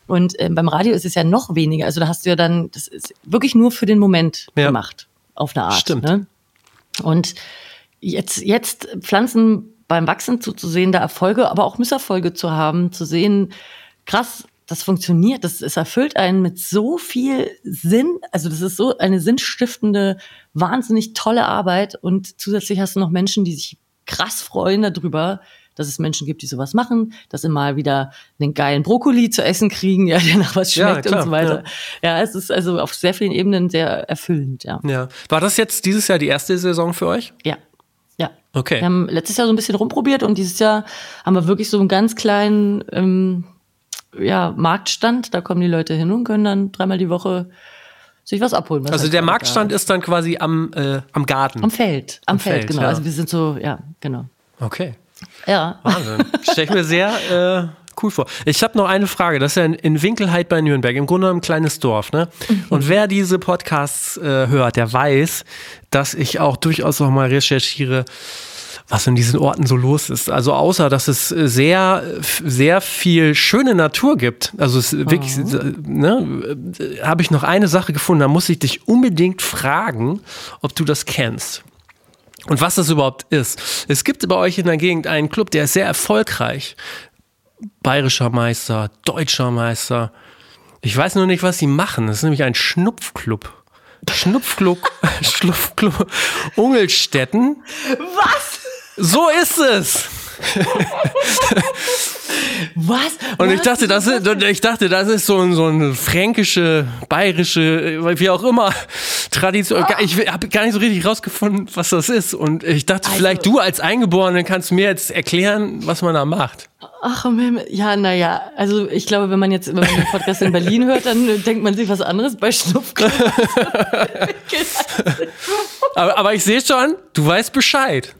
Und ähm, beim Radio ist es ja noch weniger. Also da hast du ja dann, das ist wirklich nur für den Moment ja. gemacht, auf eine Art. Stimmt. Ne? Und jetzt, jetzt Pflanzen beim Wachsen zuzusehen, da Erfolge, aber auch Misserfolge zu haben, zu sehen, krass, das funktioniert, das, es erfüllt einen mit so viel Sinn. Also das ist so eine sinnstiftende, wahnsinnig tolle Arbeit. Und zusätzlich hast du noch Menschen, die sich krass freuen darüber, dass es Menschen gibt, die sowas machen, dass sie mal wieder einen geilen Brokkoli zu essen kriegen, ja, der nach was schmeckt ja, klar, und so weiter. Ja. ja. es ist also auf sehr vielen Ebenen sehr erfüllend, ja. Ja. War das jetzt dieses Jahr die erste Saison für euch? Ja. Ja. Okay. Wir haben letztes Jahr so ein bisschen rumprobiert und dieses Jahr haben wir wirklich so einen ganz kleinen ähm, ja, Marktstand. Da kommen die Leute hin und können dann dreimal die Woche sich was abholen. Was also der Marktstand ist dann quasi am, äh, am Garten. Am Feld. Am, am Feld, Feld, genau. Ja. Also wir sind so, ja, genau. Okay. Ja. Wahnsinn. Stelle ich mir sehr äh, cool vor. Ich habe noch eine Frage. Das ist ja in, in Winkelheit bei Nürnberg, im Grunde ein kleines Dorf. Ne? Mhm. Und wer diese Podcasts äh, hört, der weiß, dass ich auch durchaus noch mal recherchiere, was in diesen Orten so los ist. Also außer, dass es sehr, sehr viel schöne Natur gibt. Also es mhm. wirklich, ne, habe ich noch eine Sache gefunden, da muss ich dich unbedingt fragen, ob du das kennst. Und was das überhaupt ist. Es gibt bei euch in der Gegend einen Club, der ist sehr erfolgreich. Bayerischer Meister, deutscher Meister. Ich weiß nur nicht, was sie machen. Das ist nämlich ein Schnupfclub. Schnupfclub, Schnupfclub Ungelstetten. Was? So ist es. Was? Und ich dachte, das ist, ich dachte, das ist so ein, so ein fränkische, bayerische, wie auch immer, Tradition. Ich habe gar nicht so richtig rausgefunden, was das ist. Und ich dachte, also, vielleicht du als Eingeborene kannst mir jetzt erklären, was man da macht. Ach, ja, naja, also ich glaube, wenn man jetzt, wenn man den Podcast in Berlin hört, dann denkt man sich was anderes bei Schnupfkram. aber, aber ich sehe schon, du weißt Bescheid.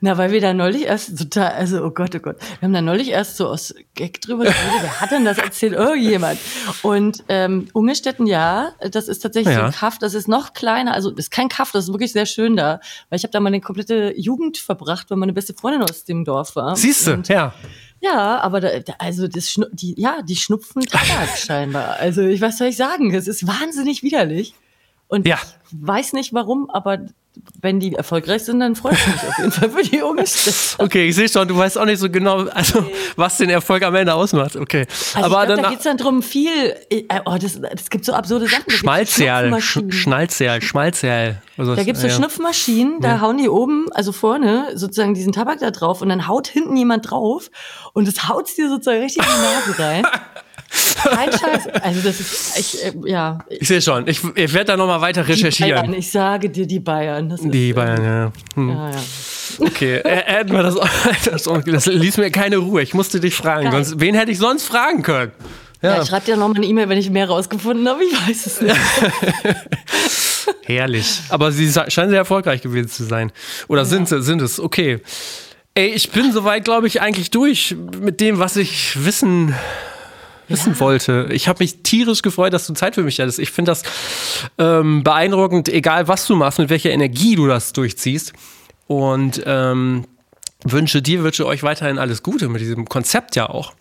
Na, weil wir da neulich erst total, also oh Gott, oh Gott, wir haben da neulich erst so aus Gag drüber geredet, wer hat denn das erzählt? Irgendjemand. Und ähm, Ungestetten, ja, das ist tatsächlich ja. so ein Kaff, das ist noch kleiner, also das ist kein Kaff, das ist wirklich sehr schön da, weil ich habe da meine komplette Jugend verbracht, weil meine beste Freundin aus dem Dorf war. Siehst du, ja. Ja, aber da, also das die, ja, die schnupfen Tabak scheinbar. Also ich was soll ich sagen? Es ist wahnsinnig widerlich. Und ja. ich weiß nicht warum, aber wenn die erfolgreich sind, dann freue ich mich auf jeden Fall für die Jungs. Okay, ich sehe schon, du weißt auch nicht so genau, also nee. was den Erfolg am Ende ausmacht. Okay. Also Aber glaub, dann, da geht es dann drum viel, äh, oh, das, das gibt so absurde Sachen. Schmalzerl, Schnalzerl, Schmalzerl. Da gibt es so ja. Schnupfmaschinen, da ja. hauen die oben, also vorne, sozusagen diesen Tabak da drauf und dann haut hinten jemand drauf und das haut dir sozusagen richtig in die Nase rein. Kein Scheiß. Also das ist, ich, äh, ja. Ich sehe schon. Ich, ich werde da nochmal weiter recherchieren. Bayern, ich sage dir die Bayern. Das die ist, Bayern, ja. Hm. ja, ja. Okay, hätten wir das, das, das ließ mir keine Ruhe. Ich musste dich fragen. Sonst, wen hätte ich sonst fragen können? Ja, ja ich schreibe dir nochmal eine E-Mail, wenn ich mehr rausgefunden habe. Ich weiß es nicht. Herrlich. Aber sie scheinen sehr erfolgreich gewesen zu sein. Oder ja. sind, sind es? Okay. Ey, ich bin soweit, glaube ich, eigentlich durch mit dem, was ich wissen wissen ja. wollte. Ich habe mich tierisch gefreut, dass du Zeit für mich hattest. Ich finde das ähm, beeindruckend, egal was du machst, mit welcher Energie du das durchziehst. Und ähm, wünsche dir, wünsche euch weiterhin alles Gute mit diesem Konzept ja auch.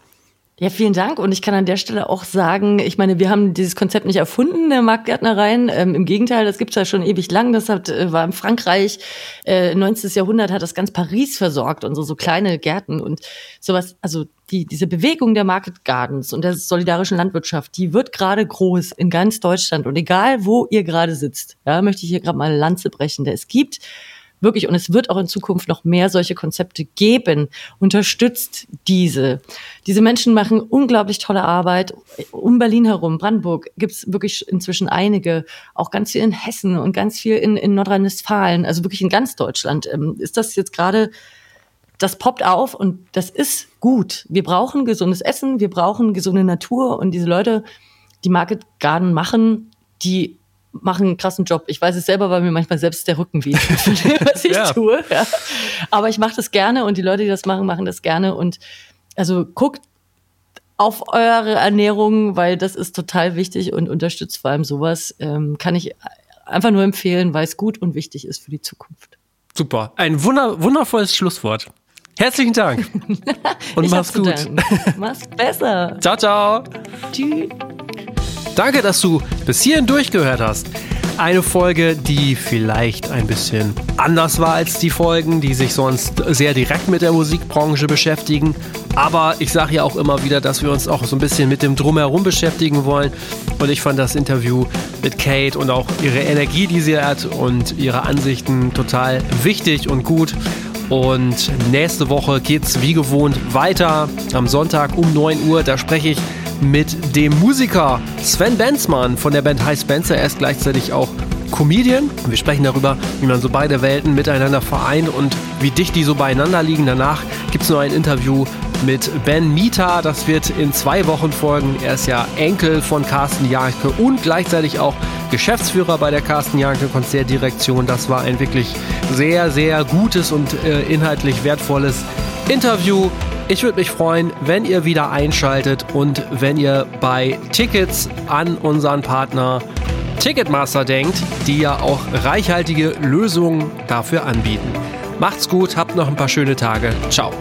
Ja, vielen Dank. Und ich kann an der Stelle auch sagen, ich meine, wir haben dieses Konzept nicht erfunden, der Marktgärtnereien. Ähm, Im Gegenteil, das gibt's ja schon ewig lang. Das hat, äh, war in Frankreich, äh, 19. Jahrhundert hat das ganz Paris versorgt und so, so kleine Gärten und sowas. Also die, diese Bewegung der Market Gardens und der solidarischen Landwirtschaft, die wird gerade groß in ganz Deutschland. Und egal, wo ihr gerade sitzt, ja, möchte ich hier gerade mal eine Lanze brechen. Es gibt wirklich, und es wird auch in Zukunft noch mehr solche Konzepte geben, unterstützt diese. Diese Menschen machen unglaublich tolle Arbeit. Um Berlin herum, Brandenburg, gibt's wirklich inzwischen einige, auch ganz viel in Hessen und ganz viel in, in Nordrhein-Westfalen, also wirklich in ganz Deutschland. Ähm, ist das jetzt gerade das poppt auf und das ist gut. Wir brauchen gesundes Essen, wir brauchen gesunde Natur und diese Leute, die Market Garden machen, die machen einen krassen Job. Ich weiß es selber, weil mir manchmal selbst der Rücken weht, was ich ja. tue. Ja. Aber ich mache das gerne und die Leute, die das machen, machen das gerne. Und also guckt auf eure Ernährung, weil das ist total wichtig und unterstützt vor allem sowas. Ähm, kann ich einfach nur empfehlen, weil es gut und wichtig ist für die Zukunft. Super. Ein wunder wundervolles Schlusswort. Herzlichen Dank. Und mach's gut. Mach's besser. Ciao, ciao. Tschüss. Danke, dass du bis hierhin durchgehört hast. Eine Folge, die vielleicht ein bisschen anders war als die Folgen, die sich sonst sehr direkt mit der Musikbranche beschäftigen. Aber ich sage ja auch immer wieder, dass wir uns auch so ein bisschen mit dem Drumherum beschäftigen wollen. Und ich fand das Interview mit Kate und auch ihre Energie, die sie hat und ihre Ansichten total wichtig und gut. Und nächste Woche geht es wie gewohnt weiter am Sonntag um 9 Uhr. Da spreche ich mit dem Musiker Sven Benzmann von der Band High Spencer. Er ist gleichzeitig auch Comedian. Wir sprechen darüber, wie man so beide Welten miteinander vereint und wie dicht die so beieinander liegen. Danach gibt es noch ein Interview mit Ben Mita. Das wird in zwei Wochen folgen. Er ist ja Enkel von Carsten Janke und gleichzeitig auch Geschäftsführer bei der Carsten Janke Konzertdirektion. Das war ein wirklich sehr, sehr gutes und äh, inhaltlich wertvolles Interview. Ich würde mich freuen, wenn ihr wieder einschaltet und wenn ihr bei Tickets an unseren Partner Ticketmaster denkt, die ja auch reichhaltige Lösungen dafür anbieten. Macht's gut, habt noch ein paar schöne Tage. Ciao.